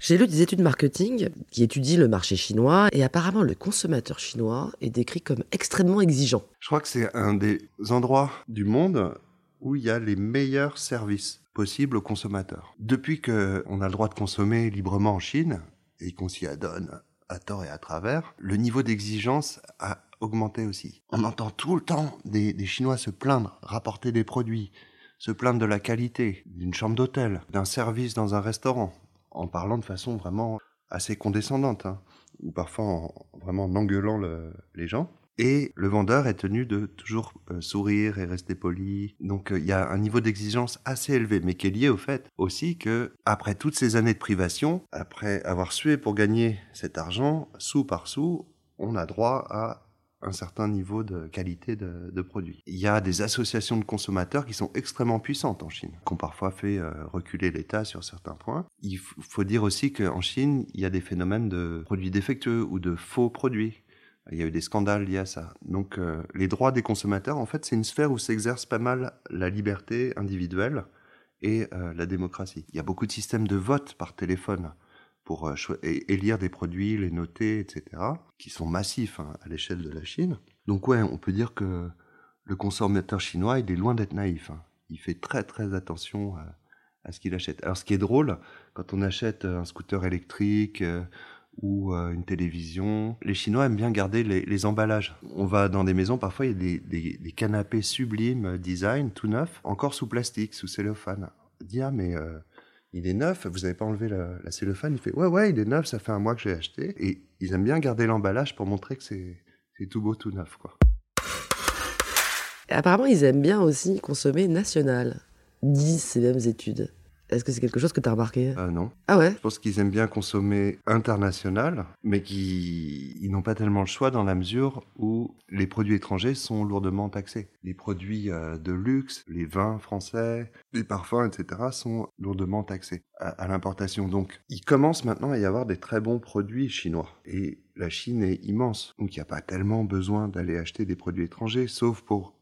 J'ai lu des études marketing qui étudient le marché chinois et apparemment le consommateur chinois est décrit comme extrêmement exigeant.
Je crois que c'est un des endroits du monde où il y a les meilleurs services possibles aux consommateurs. Depuis qu'on a le droit de consommer librement en Chine, et qu'on s'y adonne à tort et à travers, le niveau d'exigence a augmenté aussi. On entend tout le temps des, Chinois se plaindre, rapporter des produits, se plaindre de la qualité d'une chambre d'hôtel, d'un service dans un restaurant, en parlant de façon vraiment assez condescendante, hein, ou parfois en, vraiment en engueulant le- les gens. Et le vendeur est tenu de toujours euh, sourire et rester poli. Donc euh, il y a un niveau d'exigence assez élevé, mais qui est lié au fait aussi que après toutes ces années de privation, après avoir sué pour gagner cet argent, sou par sou, on a droit à un certain niveau de qualité de, de produit. Il y a des associations de consommateurs qui sont extrêmement puissantes en Chine, qui ont parfois fait euh, reculer l'État sur certains points. Il faut dire aussi qu'en Chine, il y a des phénomènes de produits défectueux ou de faux produits. Il y a eu des scandales liés à ça. Donc euh, les droits des consommateurs, en fait, c'est une sphère où s'exerce pas mal la liberté individuelle et euh, la démocratie. Il y a beaucoup de systèmes de vote par téléphone pour euh, élire des produits, les noter, etc., qui sont massifs hein, à l'échelle de la Chine. Donc ouais, on peut dire que le consommateur chinois, il est loin d'être naïf. hein. Il fait très très attention à, ce qu'il achète. Alors ce qui est drôle, quand on achète un scooter électrique ou euh, une télévision. Les Chinois aiment bien garder les, emballages. On va dans des maisons, parfois il y a des, canapés sublimes, euh, design, tout neuf, encore sous plastique, sous cellophane. Dit, ah mais euh, il est neuf, vous n'avez pas enlevé la, la, cellophane? Il fait, ouais, ouais, il est neuf, ça fait un mois que j'ai acheté. Et ils aiment bien garder l'emballage pour montrer que c'est tout beau, tout neuf. quoi.
Apparemment, ils aiment bien aussi consommer national, disent ces mêmes études. Est-ce que c'est quelque chose que tu as remarqué?
Euh, Non.
Ah ouais?
Je pense qu'ils aiment bien consommer international, mais qu'ils n'ont pas tellement le choix dans la mesure où les produits étrangers sont lourdement taxés. Les produits euh, de luxe, les vins français, les parfums, etc. sont lourdement taxés à, à l'importation. Donc, il commence maintenant à y avoir des très bons produits chinois. Et la Chine est immense. Donc, il n'y a pas tellement besoin d'aller acheter des produits étrangers, sauf pour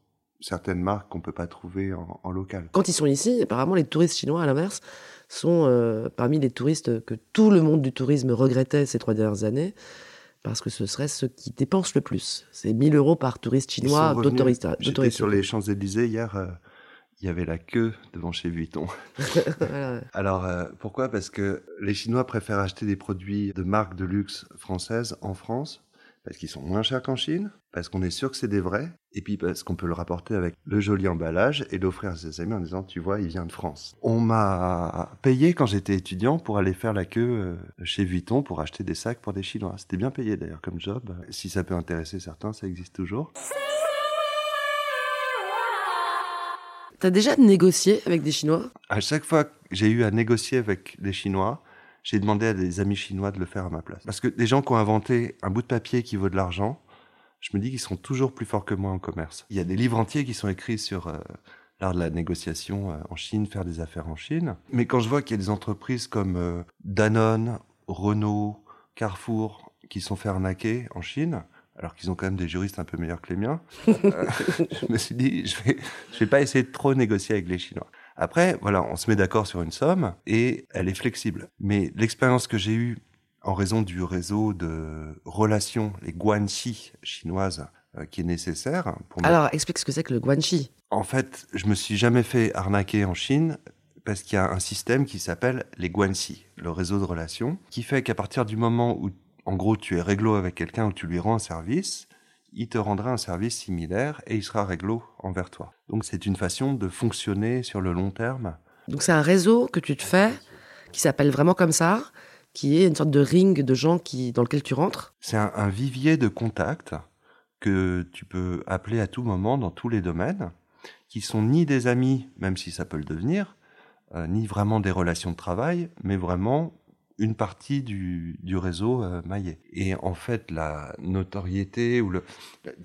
certaines marques qu'on peut pas trouver en, local.
Quand ils sont ici, apparemment, les touristes chinois, à l'inverse, sont euh, parmi les touristes que tout le monde du tourisme regrettait ces trois dernières années, parce que ce serait ceux qui dépensent le plus. C'est 1000 euros par touriste chinois d'autouriste.
J'étais sur les Champs-Élysées hier. Euh, il y avait la queue devant chez Vuitton. (laughs) Alors, euh, pourquoi? Parce que les Chinois préfèrent acheter des produits de marques de luxe françaises en France parce qu'ils sont moins chers qu'en Chine, parce qu'on est sûr que c'est des vrais, et puis parce qu'on peut le rapporter avec le joli emballage et l'offrir à ses amis en disant tu vois il vient de France. On m'a payé quand j'étais étudiant pour aller faire la queue euh, chez Vuitton pour acheter des sacs pour des Chinois. C'était bien payé d'ailleurs comme job. Si ça peut intéresser certains, ça existe toujours.
T'as déjà négocié avec des Chinois?
À chaque fois que j'ai eu à négocier avec des Chinois, j'ai demandé à des amis chinois de le faire à ma place. Parce que des gens qui ont inventé un bout de papier qui vaut de l'argent, je me dis qu'ils sont toujours plus forts que moi en commerce. Il y a des livres entiers qui sont écrits sur euh, l'art de la négociation euh, en Chine, faire des affaires en Chine. Mais quand je vois qu'il y a des entreprises comme euh, Danone, Renault, Carrefour qui sont fait arnaquer en Chine, alors qu'ils ont quand même des juristes un peu meilleurs que les miens, (laughs) je me suis dit, je vais, je vais pas essayer de trop négocier avec les Chinois. Après, voilà, on se met d'accord sur une somme et elle est flexible. Mais l'expérience que j'ai eue en raison du réseau de relations, les guanxi chinoises, euh, qui est nécessaire.
Pour Alors, explique ce que c'est que le guanxi.
En fait, je me suis jamais fait arnaquer en Chine parce qu'il y a un système qui s'appelle les guanxi, le réseau de relations, qui fait qu'à partir du moment où, en gros, tu es réglo avec quelqu'un ou tu lui rends un service, il te rendra un service similaire et il sera réglo envers toi. Donc c'est une façon de fonctionner sur le long terme.
Donc c'est un réseau que tu te fais qui s'appelle vraiment comme ça, qui est une sorte de ring de gens qui, dans lequel tu rentres.
C'est un, vivier de contacts que tu peux appeler à tout moment dans tous les domaines, qui sont ni des amis, même si ça peut le devenir, euh, ni vraiment des relations de travail, mais vraiment une partie du, du réseau euh, maillet. Et en fait, la notoriété ou le,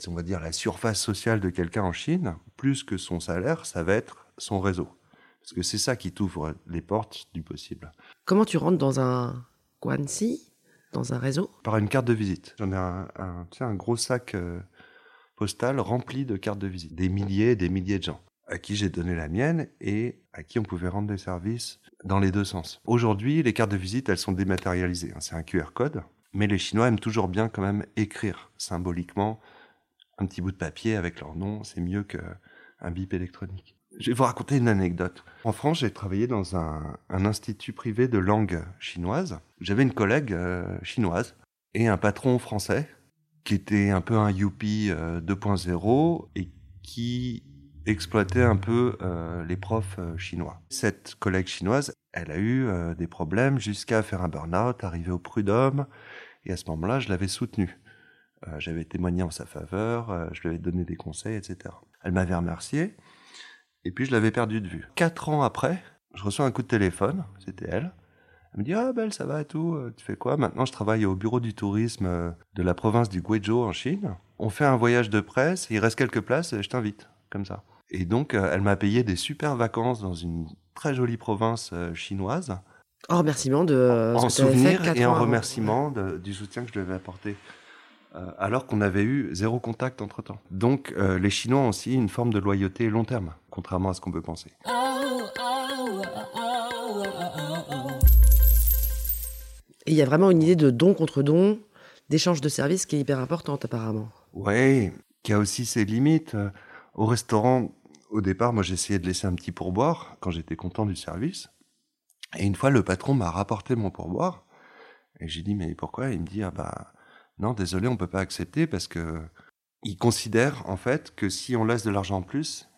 on va dire la surface sociale de quelqu'un en Chine, plus que son salaire, ça va être son réseau. Parce que c'est ça qui t'ouvre les portes du possible.
Comment tu rentres dans un Guanxi, dans un réseau?
Par une carte de visite. J'en ai un, un, un gros sac euh, postal rempli de cartes de visite. Des milliers et des milliers de gens à qui j'ai donné la mienne et à qui on pouvait rendre des services dans les deux sens. Aujourd'hui, les cartes de visite, elles sont dématérialisées. Hein. C'est un QR code, mais les Chinois aiment toujours bien quand même écrire symboliquement un petit bout de papier avec leur nom. C'est mieux qu'un bip électronique. Je vais vous raconter une anecdote. En France, j'ai travaillé dans un, institut privé de langue chinoise. J'avais une collègue euh, chinoise et un patron français qui était un peu un youpi 2.0 euh, et qui exploiter un peu euh, les profs euh, chinois. Cette collègue chinoise, elle a eu euh, des problèmes jusqu'à faire un burn-out, arriver au prud'homme, et à ce moment-là, je l'avais soutenue. J'avais témoigné en sa faveur, je lui avais donné des conseils, etc. Elle m'avait remercié, et puis je l'avais perdu de vue. Quatre ans après, je reçois un coup de téléphone, c'était elle. Elle me dit Ah, belle, ça va tout, tu fais quoi? Maintenant, je travaille au bureau du tourisme de la province du Guizhou en Chine. On fait un voyage de presse, il reste quelques places, je t'invite, comme ça. Et donc, euh, elle m'a payé des super vacances dans une très jolie province euh, chinoise.
En remerciement de
en souvenir et en remerciement du soutien que je lui avais apporté. Euh, alors qu'on avait eu zéro contact entre temps. Donc les Chinois ont aussi une forme de loyauté long terme, contrairement à ce qu'on peut penser.
Et il y a vraiment une idée de don contre don, d'échange de services qui est hyper importante apparemment.
Oui, qui a aussi ses limites. Au restaurant, au départ, moi j'essayais de laisser un petit pourboire quand j'étais content du service. Et une fois, le patron m'a rapporté mon pourboire. Et j'ai dit, mais pourquoi? Il me dit, ah bah, non, désolé, on peut pas accepter parce que il considère, en fait, que si on laisse de l'argent en plus,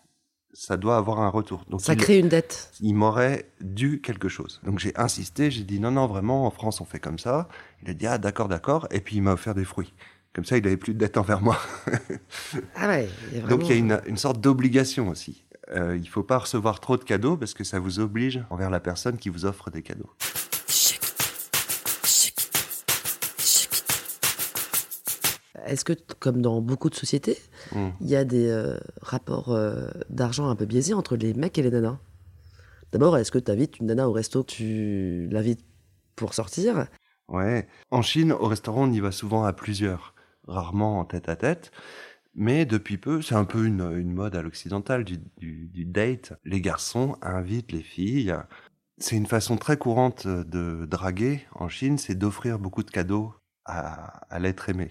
ça doit avoir un retour.
Donc ça crée une dette.
Il m'aurait dû quelque chose. Donc j'ai insisté, j'ai dit non, non, vraiment, en France, on fait comme ça. Il a dit ah, d'accord, d'accord. Et puis il m'a offert des fruits. Comme ça, il avait plus de dette envers moi. (laughs)
ah ouais.
Donc il y a une, une sorte d'obligation aussi. Euh, il faut pas recevoir trop de cadeaux parce que ça vous oblige envers la personne qui vous offre des cadeaux.
Est-ce que, comme dans beaucoup de sociétés, hmm. il y a des euh, rapports euh, d'argent un peu biaisés entre les mecs et les nanas? D'abord, est-ce que tu invites une nana au resto, tu l'invites pour sortir?
Ouais. En Chine, au restaurant, on y va souvent à plusieurs, rarement en tête à tête. Mais depuis peu, c'est un peu une, mode à l'occidental du, date. Les garçons invitent les filles. C'est une façon très courante de draguer en Chine, c'est d'offrir beaucoup de cadeaux à, l'être aimé.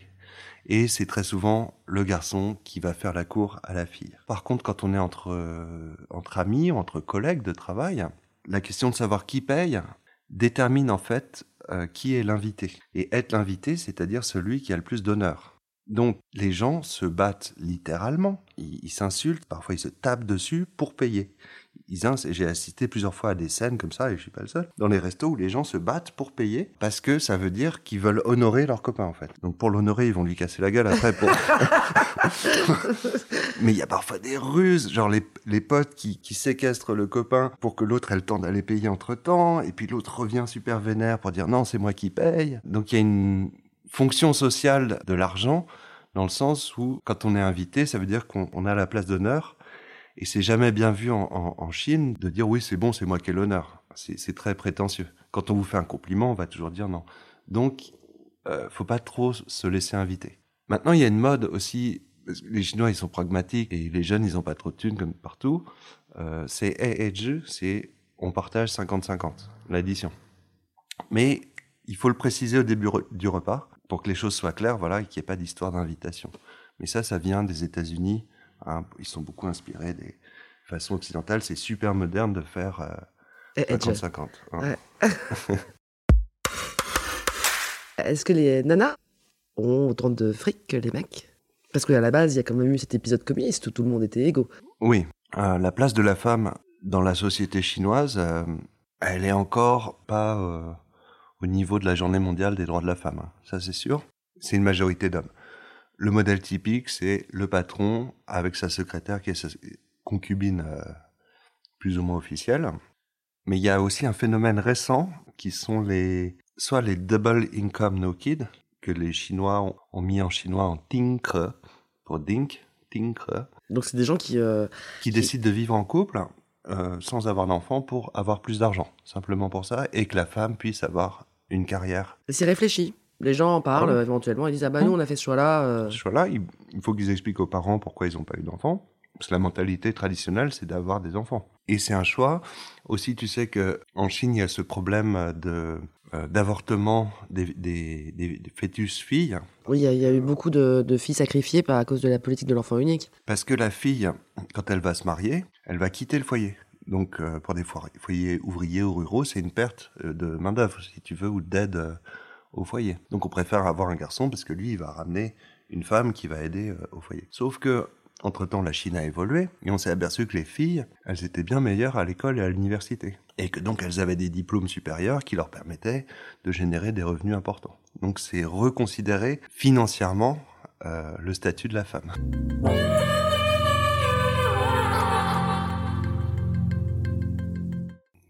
Et c'est très souvent le garçon qui va faire la cour à la fille. Par contre, quand on est entre, entre amis, entre collègues de travail, la question de savoir qui paye détermine en fait euh, qui est l'invité. Et être l'invité, c'est-à-dire celui qui a le plus d'honneur. Donc les gens se battent littéralement, ils s'insultent, parfois ils se tapent dessus pour payer j'ai assisté plusieurs fois à des scènes comme ça, et je suis pas le seul, dans les restos où les gens se battent pour payer, parce que ça veut dire qu'ils veulent honorer leur copain, en fait. Donc pour l'honorer, ils vont lui casser la gueule après. Pour... (laughs) Mais il y a parfois des ruses, genre les, les potes qui, qui séquestrent le copain pour que l'autre ait le temps d'aller payer entre temps, et puis l'autre revient super vénère pour dire non, c'est moi qui paye. Donc il y a une fonction sociale de l'argent, dans le sens où quand on est invité, ça veut dire qu'on a la place d'honneur et c'est jamais bien vu en, Chine de dire oui, c'est bon, c'est moi qui ai l'honneur. C'est très prétentieux. Quand on vous fait un compliment, on va toujours dire non. Donc, euh, faut pas trop se laisser inviter. Maintenant, il y a une mode aussi. Les Chinois, ils sont pragmatiques et les jeunes, ils ont pas trop de thunes comme partout. Euh, c'est Ju, c'est on partage 50-50, l'addition. Mais il faut le préciser au début du repas pour que les choses soient claires, voilà, et qu'il n'y ait pas d'histoire d'invitation. Mais ça, ça vient des États-Unis Hein, ils sont beaucoup inspirés des façons occidentales. C'est super moderne de faire 50-50. Euh, hein. (laughs)
Est-ce que les nanas ont autant de fric que les mecs? Parce qu'à la base, il y a quand même eu cet épisode communiste où tout le monde était égaux.
Oui. Euh, la place de la femme dans la société chinoise, euh, elle est encore pas au niveau de la journée mondiale des droits de la femme. Hein. Ça, c'est sûr. C'est une majorité d'hommes. Le modèle typique, c'est le patron avec sa secrétaire qui est sa concubine euh, plus ou moins officielle. Mais il y a aussi un phénomène récent qui sont les soit les double income no kid que les Chinois ont, mis en chinois en tinkre pour dink, tinkre.
Donc c'est des gens qui euh,
qui, décident de vivre en couple euh, sans avoir d'enfants pour avoir plus d'argent, simplement pour ça, et que la femme puisse avoir une carrière.
C'est réfléchi. Les gens en parlent ah éventuellement, ils disent Ah bah nous on a fait ce choix-là. Euh.
Ce choix-là, il, faut qu'ils expliquent aux parents pourquoi ils n'ont pas eu d'enfants. Parce que la mentalité traditionnelle, c'est d'avoir des enfants. Et c'est un choix. Aussi, tu sais que en Chine, il y a ce problème de d'avortement des, des, des, fœtus filles.
Oui, il y, a eu beaucoup de, de, filles sacrifiées par, à cause de la politique de l'enfant unique.
Parce que la fille, quand elle va se marier, elle va quitter le foyer. Donc, euh, pour des foyers ouvriers ou ruraux, c'est une perte de main-d'œuvre, si tu veux, ou d'aide au foyer. Donc on préfère avoir un garçon parce que lui, il va ramener une femme qui va aider euh, au foyer. Sauf que, entre-temps, la Chine a évolué et on s'est aperçu que les filles, elles étaient bien meilleures à l'école et à l'université. Et que donc elles avaient des diplômes supérieurs qui leur permettaient de générer des revenus importants. Donc c'est reconsidérer financièrement euh, le statut de la femme.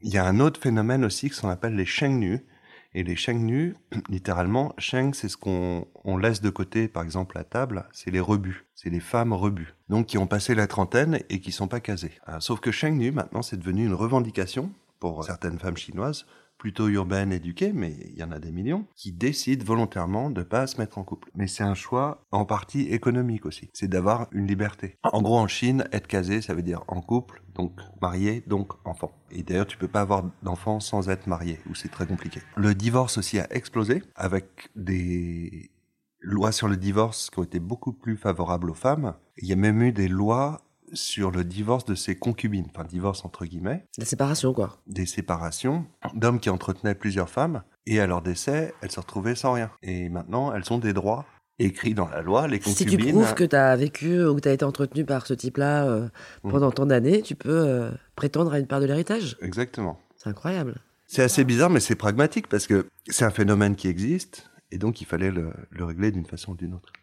Il y a un autre phénomène aussi qu'on appelle les nus et les sheng (clears throat) littéralement, sheng, c'est ce qu'on on laisse de côté, par exemple, à table, c'est les rebuts. C'est les femmes rebuts. Donc, qui ont passé la trentaine et qui sont pas casées. Euh, sauf que sheng nu, maintenant, c'est devenu une revendication pour certaines femmes chinoises plutôt urbaine, éduquée, mais il y en a des millions, qui décident volontairement de pas se mettre en couple. Mais c'est un choix en partie économique aussi. C'est d'avoir une liberté. En gros, en Chine, être casé, ça veut dire en couple, donc marié, donc enfant. Et d'ailleurs, tu peux pas avoir d'enfant sans être marié, ou c'est très compliqué. Le divorce aussi a explosé avec des lois sur le divorce qui ont été beaucoup plus favorables aux femmes. Il y a même eu des lois sur le divorce de ses concubines, enfin divorce entre guillemets,
La séparation, quoi.
des séparations d'hommes qui entretenaient plusieurs femmes, et à leur décès, elles se retrouvaient sans rien. Et maintenant, elles ont des droits écrits dans la loi, les
Si tu
concubines.
prouves que tu as vécu ou que tu as été entretenu par ce type-là euh,
Mm.
pendant tant d'années, tu peux euh, prétendre à une part de l'héritage.
Exactement.
C'est incroyable.
C'est assez bizarre, mais c'est pragmatique parce que c'est un phénomène qui existe, et donc il fallait le, le régler d'une façon ou d'une autre.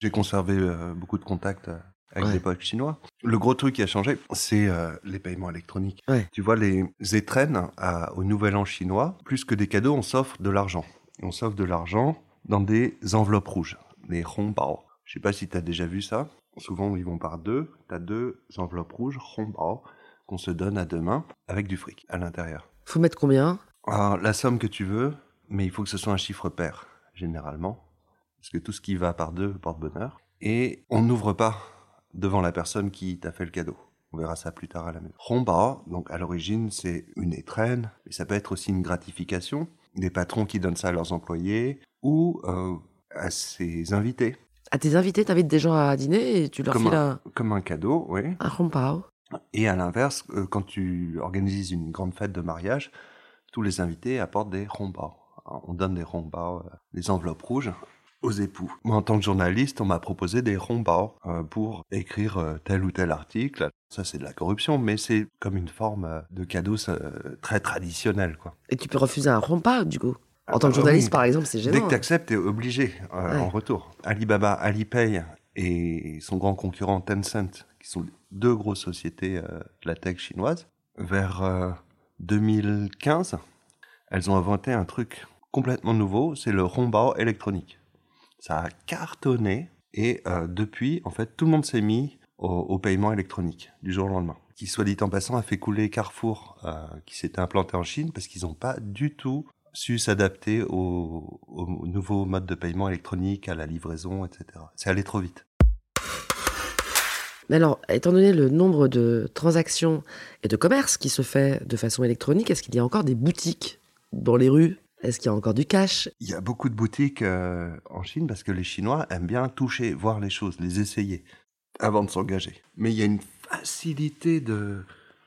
J'ai conservé euh, beaucoup de contacts euh, avec
Ouais.
des potes chinois. Le gros truc qui a changé, c'est euh, les paiements électroniques.
Ouais.
Tu vois, les étrennes à- au Nouvel An chinois, plus que des cadeaux, on s'offre de l'argent. On s'offre de l'argent dans des enveloppes rouges, les hongbao. Je sais pas si tu as déjà vu ça. Souvent, ils vont par deux. Tu as deux enveloppes rouges, hongbao, qu'on se donne à deux mains, avec du fric à l'intérieur.
Faut mettre combien?
Alors, la somme que tu veux, mais il faut que ce soit un chiffre pair, généralement. Parce que tout ce qui va par deux porte bonheur. Et on n'ouvre pas devant la personne qui t'a fait le cadeau. On verra ça plus tard à la maison. Romba, donc à l'origine, c'est une étrenne, mais ça peut être aussi une gratification. Des patrons qui donnent ça à leurs employés ou euh, à ses invités,
À tes invités, t'invites des gens à dîner et tu leur
Comme
files
un-
un,
comme un cadeau, oui.
un rompao.
Et à l'inverse, euh, quand tu organises une grande fête de mariage, tous les invités apportent des rombas. On donne des rombas, euh, des enveloppes rouges aux époux. Moi, en tant que journaliste, on m'a proposé des rombas euh, pour écrire euh, tel ou tel article. Ça, c'est de la corruption, mais c'est comme une forme euh, de cadeau euh, très traditionnel, quoi.
Et tu peux refuser un rompao, du coup? En tant que
Ah,
journaliste,
oui.
par exemple, c'est
Dès
gênant.
que tu acceptes, tu es obligé
Ouais.
en retour. Alibaba, Alipay et son grand concurrent Tencent, qui sont deux grosses sociétés de la tech chinoise, vers euh, 2015, elles ont inventé un truc complètement nouveau, c'est le Hongbao électronique. Ça a cartonné et euh, depuis, en fait, tout le monde s'est mis au, paiement électronique du jour au lendemain. Qui, soit dit en passant, a fait couler Carrefour, euh, qui s'était implanté en Chine, parce qu'ils n'ont pas du tout su s'adapter au, au nouveau mode de paiement électronique, à la livraison, etc. C'est allé trop vite.
Mais alors, étant donné le nombre de transactions et de commerce qui se fait de façon électronique, est-ce qu'il y a encore des boutiques dans les rues? Est-ce qu'il y a encore du cash?
Il y a beaucoup de boutiques euh, en Chine parce que les Chinois aiment bien toucher, voir les choses, les essayer avant de s'engager. Mais il y a une facilité de,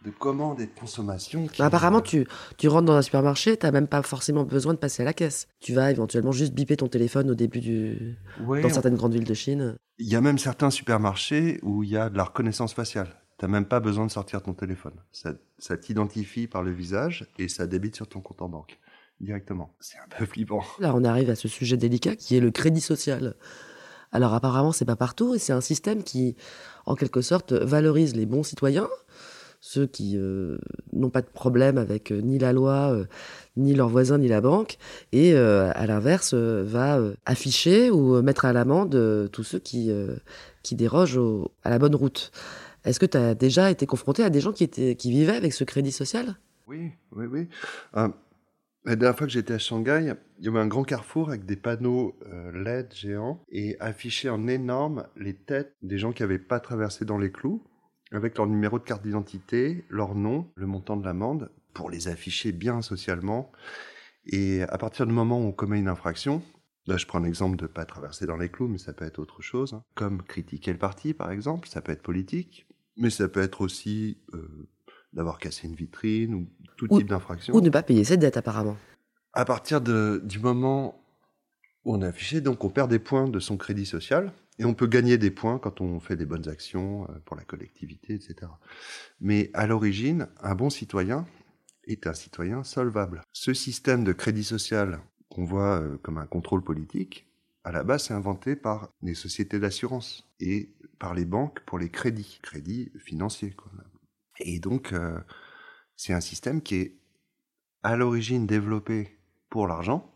de commande et de consommation. Qui...
Bah, Apparemment, tu, tu rentres dans un supermarché, t'as même pas forcément besoin de passer à la caisse. Tu vas éventuellement juste biper ton téléphone au début du...
Ouais,
dans
on-
certaines grandes villes de Chine.
Il y a même certains supermarchés où il y a de la reconnaissance faciale. T'as même pas besoin de sortir ton téléphone. Ça, ça t'identifie par le visage et ça débite sur ton compte en banque directement. C'est un peu flippant.
Là, on arrive à ce sujet délicat qui est le crédit social. Alors apparemment, c'est pas partout et c'est un système qui, en quelque sorte, valorise les bons citoyens, ceux qui euh, n'ont pas de problème avec euh, ni la loi, euh, ni leurs voisins, ni la banque, et à l'inverse, va afficher ou mettre à l'amende tous ceux qui, qui dérogent au- à la bonne route. Est-ce que tu as déjà été confronté à des gens qui, étaient, qui vivaient avec ce crédit social?
Oui, oui, oui. La dernière fois que j'étais à Shanghai, il y avait un grand carrefour avec des panneaux euh, LED géants et affichés en énorme les têtes des gens qui n'avaient pas traversé dans les clous, avec leur numéro de carte d'identité, leur nom, le montant de l'amende, pour les afficher bien socialement. Et à partir du moment où on commet une infraction, là je prends l'exemple de pas traverser dans les clous, mais ça peut être autre chose, hein, comme critiquer le parti par exemple, ça peut être politique, mais ça peut être aussi euh, d'avoir cassé une vitrine ou tout
Ou-
type d'infraction.
Ou ne pas payer ses dettes, apparemment.
À partir de, du moment où on est affiché, donc on perd des points de son crédit social et on peut gagner des points quand on fait des bonnes actions euh, pour la collectivité, etc. Mais à l'origine, un bon citoyen est un citoyen solvable. Ce système de crédit social qu'on voit euh, comme un contrôle politique, à la base, c'est inventé par les sociétés d'assurance et par les banques pour les crédits, crédits financiers. Quoi. Et donc, euh, c'est un système qui est à l'origine développé pour l'argent,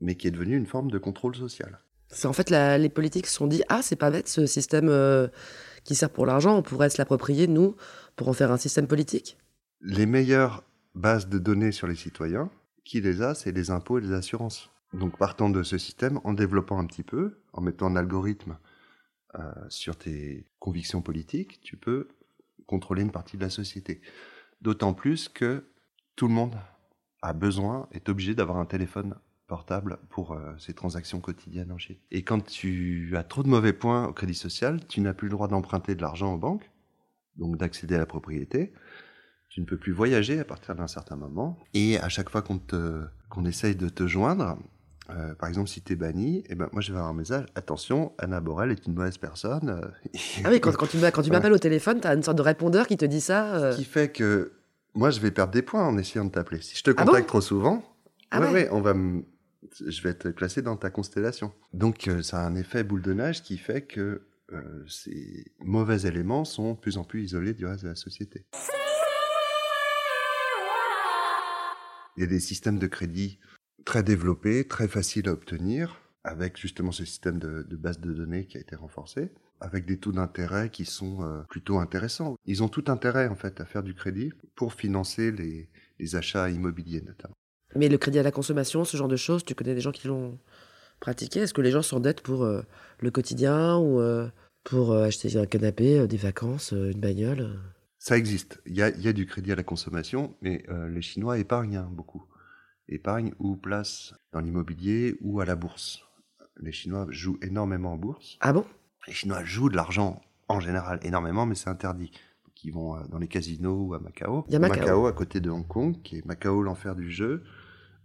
mais qui est devenu une forme de contrôle social.
C'est en fait la- les politiques se sont dit ah c'est pas bête ce système euh, qui sert pour l'argent on pourrait se l'approprier nous pour en faire un système politique.
Les meilleures bases de données sur les citoyens, qui les a, c'est les impôts et les assurances. Donc partant de ce système, en développant un petit peu, en mettant un algorithme euh, sur tes convictions politiques, tu peux contrôler une partie de la société. D'autant plus que tout le monde a besoin, est obligé d'avoir un téléphone portable pour euh, ses transactions quotidiennes en Chine. Et quand tu as trop de mauvais points au crédit social, tu n'as plus le droit d'emprunter de l'argent aux banques, donc d'accéder à la propriété. Tu ne peux plus voyager à partir d'un certain moment. Et à chaque fois qu'on essaye de te joindre, euh, par exemple, si tu es banni, eh ben, moi je vais avoir un message attention, Anna Borel est une mauvaise personne. (laughs)
Ah oui, quand, quand tu,
Voilà.
m'appelles au téléphone, tu as une sorte de répondeur qui te dit ça. euh,
qui fait que moi je vais perdre des points en essayant de t'appeler. Si je te
Ah
contacte
bon
trop souvent,
Ah
ouais,
ouais.
ouais, on va me- je vais être classé dans ta constellation. Donc euh, ça a un effet boule de neige qui fait que euh, ces mauvais éléments sont de plus en plus isolés du reste de la société. Il y a des systèmes de crédit très développés, très faciles à obtenir, avec justement ce système de, de base de données qui a été renforcé, avec des taux d'intérêt qui sont euh, plutôt intéressants. Ils ont tout intérêt en fait à faire du crédit pour financer les, les achats immobiliers notamment.
Mais le crédit à la consommation, ce genre de choses, tu connais des gens qui l'ont pratiqué? Est-ce que les gens s'endettent pour euh, le quotidien ou euh, pour euh, acheter un canapé, des vacances, une bagnole?
Ça existe. Il y a, il y a du crédit à la consommation, mais les Chinois épargnent hein, beaucoup. Épargnent ou placent dans l'immobilier ou à la bourse. Les Chinois jouent énormément en bourse.
Ah bon?
Les Chinois jouent de l'argent en général énormément, mais c'est interdit. Donc ils vont euh, dans les casinos ou à Macao.
Il y a Macao.
à côté de Hong Kong, qui est Macao l'enfer du jeu,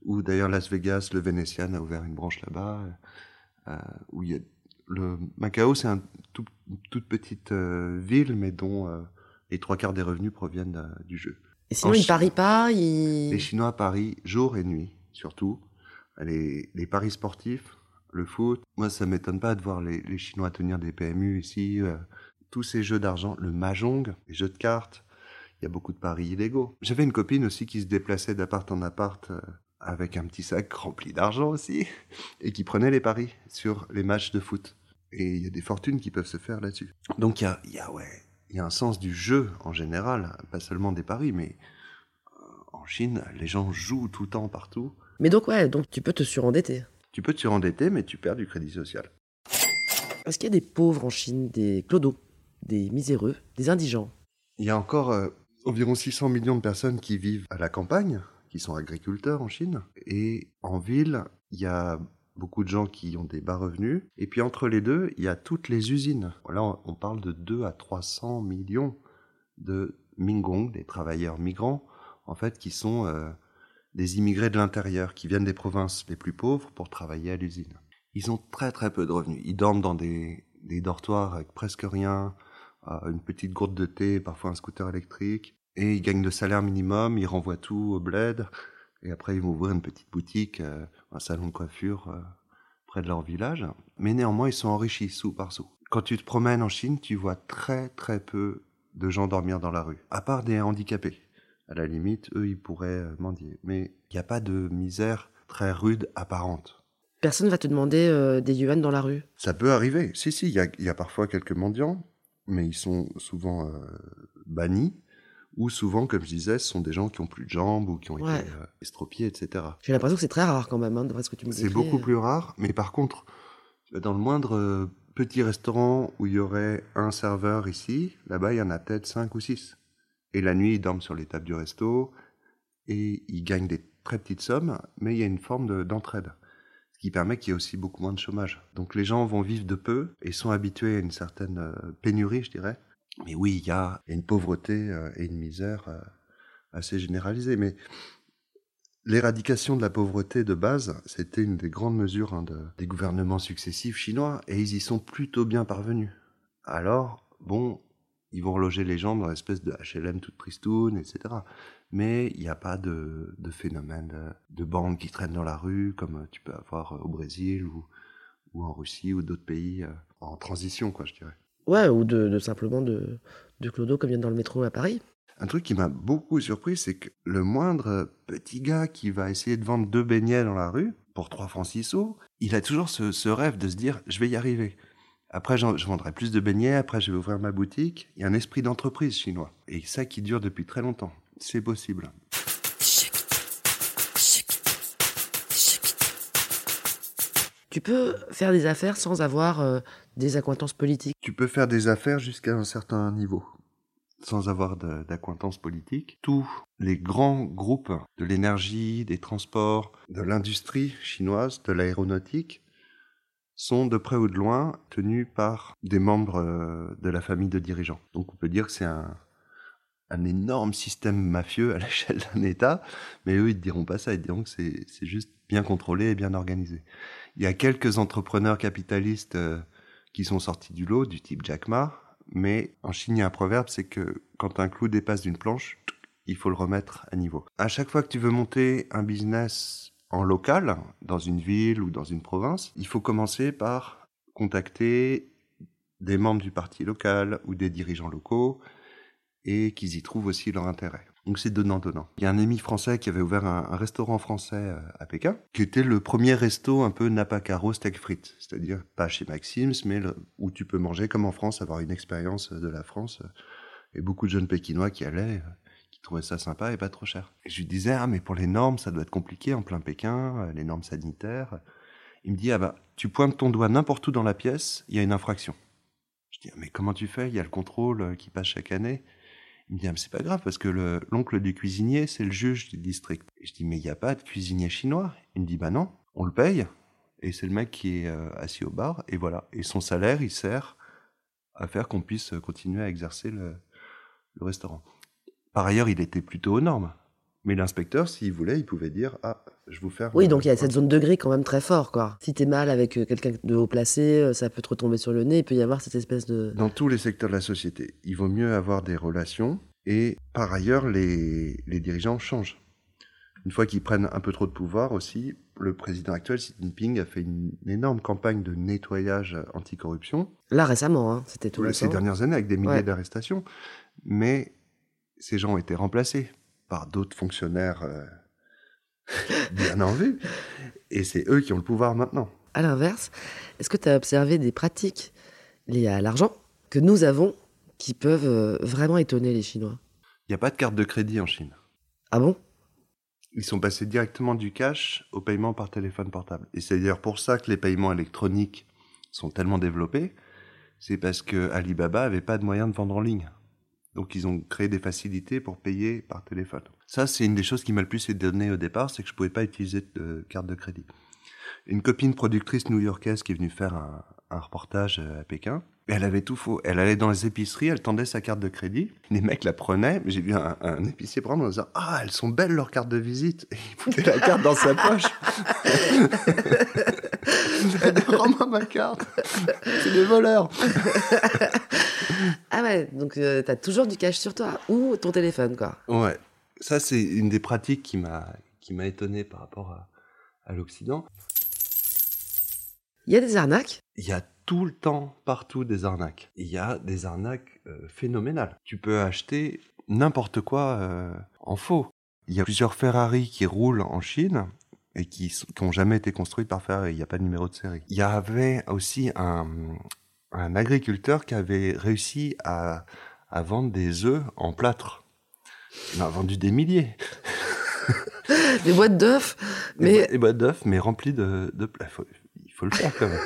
où d'ailleurs Las Vegas, le Venetian a ouvert une branche là-bas. euh, où il y a le Macao, c'est un tout- une toute petite euh, ville, mais dont euh, les trois quarts des revenus proviennent euh, du jeu.
Et sinon,
En
ils
Chine-
parient pas ils...
Les Chinois parient jour et nuit, surtout. Les, les paris sportifs, le foot. Moi, ça m'étonne pas de voir les, les Chinois tenir des PMU ici. euh, tous ces jeux d'argent, le mahjong, les jeux de cartes. Il y a beaucoup de paris illégaux. J'avais une copine aussi qui se déplaçait d'appart en appart euh, avec un petit sac rempli d'argent aussi et qui prenait les paris sur les matchs de foot. Et il y a des fortunes qui peuvent se faire là-dessus. Donc il y a, y a, ouais, il y a un sens du jeu en général, pas seulement des paris, mais en Chine, les gens jouent tout le temps partout.
Mais donc, ouais, donc tu peux te surendetter.
Tu peux te surendetter, mais tu perds du crédit social.
Est-ce qu'il y a des pauvres en Chine, des clodos, des miséreux, des indigents?
Il y a encore euh, environ 600 millions de personnes qui vivent à la campagne, qui sont agriculteurs en Chine. Et en ville, il y a beaucoup de gens qui ont des bas revenus. Et puis entre les deux, il y a toutes les usines. Là, on- parle de 2 à 300 millions de Mingong, des travailleurs migrants, en fait, qui sont euh, des immigrés de l'intérieur, qui viennent des provinces les plus pauvres pour travailler à l'usine. Ils ont très très peu de revenus. Ils dorment dans des, dortoirs avec presque rien, une petite gourde de thé, parfois un scooter électrique. Et ils gagnent le salaire minimum, ils renvoient tout au bled. Et après, ils vont ouvrir une petite boutique, euh, un salon de coiffure euh, près de leur village. Mais néanmoins, ils sont enrichis sous par sous. Quand tu te promènes en Chine, tu vois très très peu de gens dormir dans la rue, à part des handicapés. À la limite, eux, ils pourraient euh, mendier. Mais il n'y a pas de misère très rude apparente.
Personne va te demander euh, des yuan dans la rue.
Ça peut arriver. Si, si, il y a, il y a parfois quelques mendiants, mais ils sont souvent euh, bannis. Ou souvent, comme je disais, ce sont des gens qui ont plus de jambes ou qui ont
Ouais.
été euh, estropiés, etc.
J'ai l'impression que c'est très rare quand même, hein, d'après ce que tu me dis.
C'est beaucoup plus rare, mais par contre, dans le moindre euh, petit restaurant où il y aurait un serveur ici, là-bas, il y en a peut-être cinq ou six. Et la nuit, ils dorment sur les tables du resto et ils gagnent des très petites sommes, mais il y a une forme de- d'entraide. Ce qui permet qu'il y ait aussi beaucoup moins de chômage. Donc les gens vont vivre de peu et sont habitués à une certaine euh, pénurie, je dirais. Mais oui, il y a une pauvreté euh, et une misère euh, assez généralisée. Mais L'éradication de la pauvreté de base, c'était une des grandes mesures hein, de- des gouvernements successifs chinois, et ils y sont plutôt bien parvenus. Alors, bon, ils vont reloger les gens dans l'espèce de HLM toute tristoune, etc. Mais il n'y a pas de, phénomène de, de bandes qui traînent dans la rue, comme tu peux avoir au Brésil ou, ou en Russie ou d'autres pays euh, en transition, quoi, je dirais.
Ouais, ou de, simplement de, de clodo comme vient dans le métro à Paris.
Un truc qui m'a beaucoup surpris, c'est que le moindre petit gars qui va essayer de vendre deux beignets dans la rue, pour 3 francs 6 sous, il a toujours ce, ce rêve de se dire je vais y arriver. Après, je vendrai plus de beignets, après, je vais ouvrir ma boutique. Il y a un esprit d'entreprise chinois. Et ça qui dure depuis très longtemps. C'est possible.
Tu peux faire des affaires sans avoir euh, des accointances politiques.
Tu peux faire des affaires jusqu'à un certain niveau. sans avoir d'acquaintance politique, tous les grands groupes de l'énergie, des transports, de l'industrie chinoise, de l'aéronautique, sont de près ou de loin tenus par des membres euh, de la famille de dirigeants. Donc on peut dire que c'est un, un énorme système mafieux à (laughs) l'échelle d'un État, mais eux, ils ne diront pas ça, ils diront que c'est juste bien contrôlé et bien organisé. Il y a quelques entrepreneurs capitalistes euh, qui sont sortis du lot, du type Jack Ma, mais en Chine, il y a un proverbe, c'est que quand un clou dépasse d'une planche, il faut le remettre à niveau. À chaque fois que tu veux monter un business en local, dans une ville ou dans une province, il faut commencer par contacter des membres du parti local ou des dirigeants locaux et qu'ils y trouvent aussi leur intérêt. Donc c'est donnant-donnant. Il y a un ami français qui avait ouvert un, restaurant français euh, à Pékin, qui était le premier resto un peu napacaro steak frites, c'est-à-dire pas chez Maxim's, mais où tu peux manger comme en France, avoir une expérience de la France. Et beaucoup de jeunes Pékinois qui allaient, euh, qui trouvaient ça sympa et pas trop cher. Et je lui disais, ah mais pour les normes, ça doit être compliqué en plein Pékin, euh, les normes sanitaires. Il me dit, ah bah, tu pointes ton doigt n'importe où dans la pièce, il y a une infraction. Je dis, ah, mais comment tu fais? Il y a le contrôle qui passe chaque année. Il me dit, c'est pas grave, parce que l'oncle du cuisinier, c'est le juge du district. Et je dis, mais il n'y a pas de cuisinier chinois? Il me dit, bah non, on le paye. Et c'est le mec qui est euh, assis au bar, et voilà. Et son salaire, il sert à faire qu'on puisse continuer à exercer le, le restaurant. Par ailleurs, il était plutôt aux normes. Mais l'inspecteur, s'il voulait, il pouvait dire Ah, je vous faire.
Oui, donc il y a cette zone de gris quand même très fort, quoi. Si t'es mal avec euh, quelqu'un de haut placé, euh, ça peut te retomber sur le nez, il peut y avoir cette espèce de.
Dans tous les secteurs de la société, il vaut mieux avoir des relations et par ailleurs, les, les dirigeants changent. Une fois qu'ils prennent un peu trop de pouvoir aussi, le président actuel, Xi Jinping, a fait une énorme campagne de nettoyage anticorruption.
Là, récemment, hein, c'était tout le
Ces dernières années, avec des milliers d'arrestations. Mais ces gens ont été remplacés par d'autres fonctionnaires euh, (laughs) bien en vue. Et c'est eux qui ont le pouvoir maintenant.
À l'inverse, est-ce que tu as observé des pratiques liées à l'argent que nous avons qui peuvent euh, vraiment étonner les Chinois?
Il n'y a pas de carte de crédit en Chine.
Ah bon?
Ils sont passés directement du cash au paiement par téléphone portable. Et c'est d'ailleurs pour ça que les paiements électroniques sont tellement développés. C'est parce que Alibaba avait pas de moyens de vendre en ligne. Donc ils ont créé des facilités pour payer par téléphone. Ça, c'est une des choses qui m'a le plus étonné au départ, c'est que je pouvais pas utiliser de carte de crédit. Une copine productrice new-yorkaise qui est venue faire un, reportage euh, à Pékin, elle avait tout faux. Elle allait dans les épiceries, elle tendait sa carte de crédit. Les mecs la prenaient. J'ai vu un, épicier prendre en disant Ah, elles sont belles leurs cartes de visite. Et il foutait la carte dans sa poche. (laughs) Rends-moi ma carte. C'est des voleurs.
ah ouais, donc euh, t'as toujours du cash sur toi ou ton téléphone, quoi.
Ouais. Ça, c'est une des pratiques qui m'a qui m'a étonné par rapport à, à l'Occident.
Il y a des arnaques
Il y a tout le temps, partout, des arnaques. Il y a des arnaques euh, phénoménales. Tu peux acheter n'importe quoi euh, en faux. Il y a plusieurs Ferrari qui roulent en Chine et qui n'ont jamais été construits par Ferrari. Il n'y a pas de numéro de série. Il y avait aussi un, un agriculteur qui avait réussi à, à vendre des œufs en plâtre. Il en a vendu des milliers.
des boîtes d'œufs,
mais des boîtes d'œufs, mais remplies de, de il faut le faire quand même.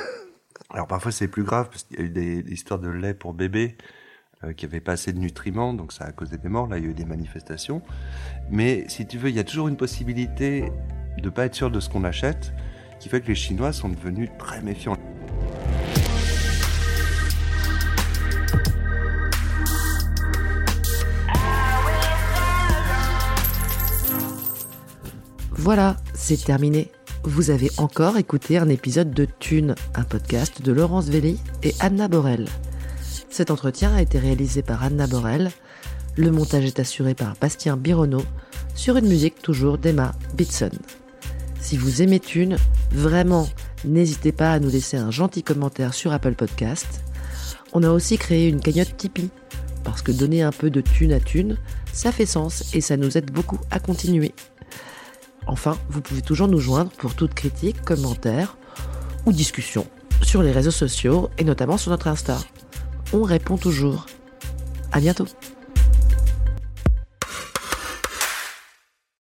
Alors parfois c'est plus grave parce qu'il y a eu des, histoires de lait pour bébé euh, qui n'avaient pas assez de nutriments, donc ça a causé des morts. Là, il y a eu des manifestations. Mais si tu veux, il y a toujours une possibilité de ne pas être sûr de ce qu'on achète, qui fait que les Chinois sont devenus très méfiants.
Voilà, c'est terminé vous avez encore écouté un épisode de Thune, un podcast de Laurence Velli et Anna Borel. Cet entretien a été réalisé par Anna Borel. Le montage est assuré par Bastien Bironneau sur une musique toujours d'Emma Bitson. Si vous aimez Thune, vraiment, n'hésitez pas à nous laisser un gentil commentaire sur Apple Podcast. On a aussi créé une cagnotte Tipeee, parce que donner un peu de thune à thune, ça fait sens et ça nous aide beaucoup à continuer. Enfin, vous pouvez toujours nous joindre pour toute critique, commentaire ou discussion sur les réseaux sociaux et notamment sur notre Insta. On répond toujours. À bientôt.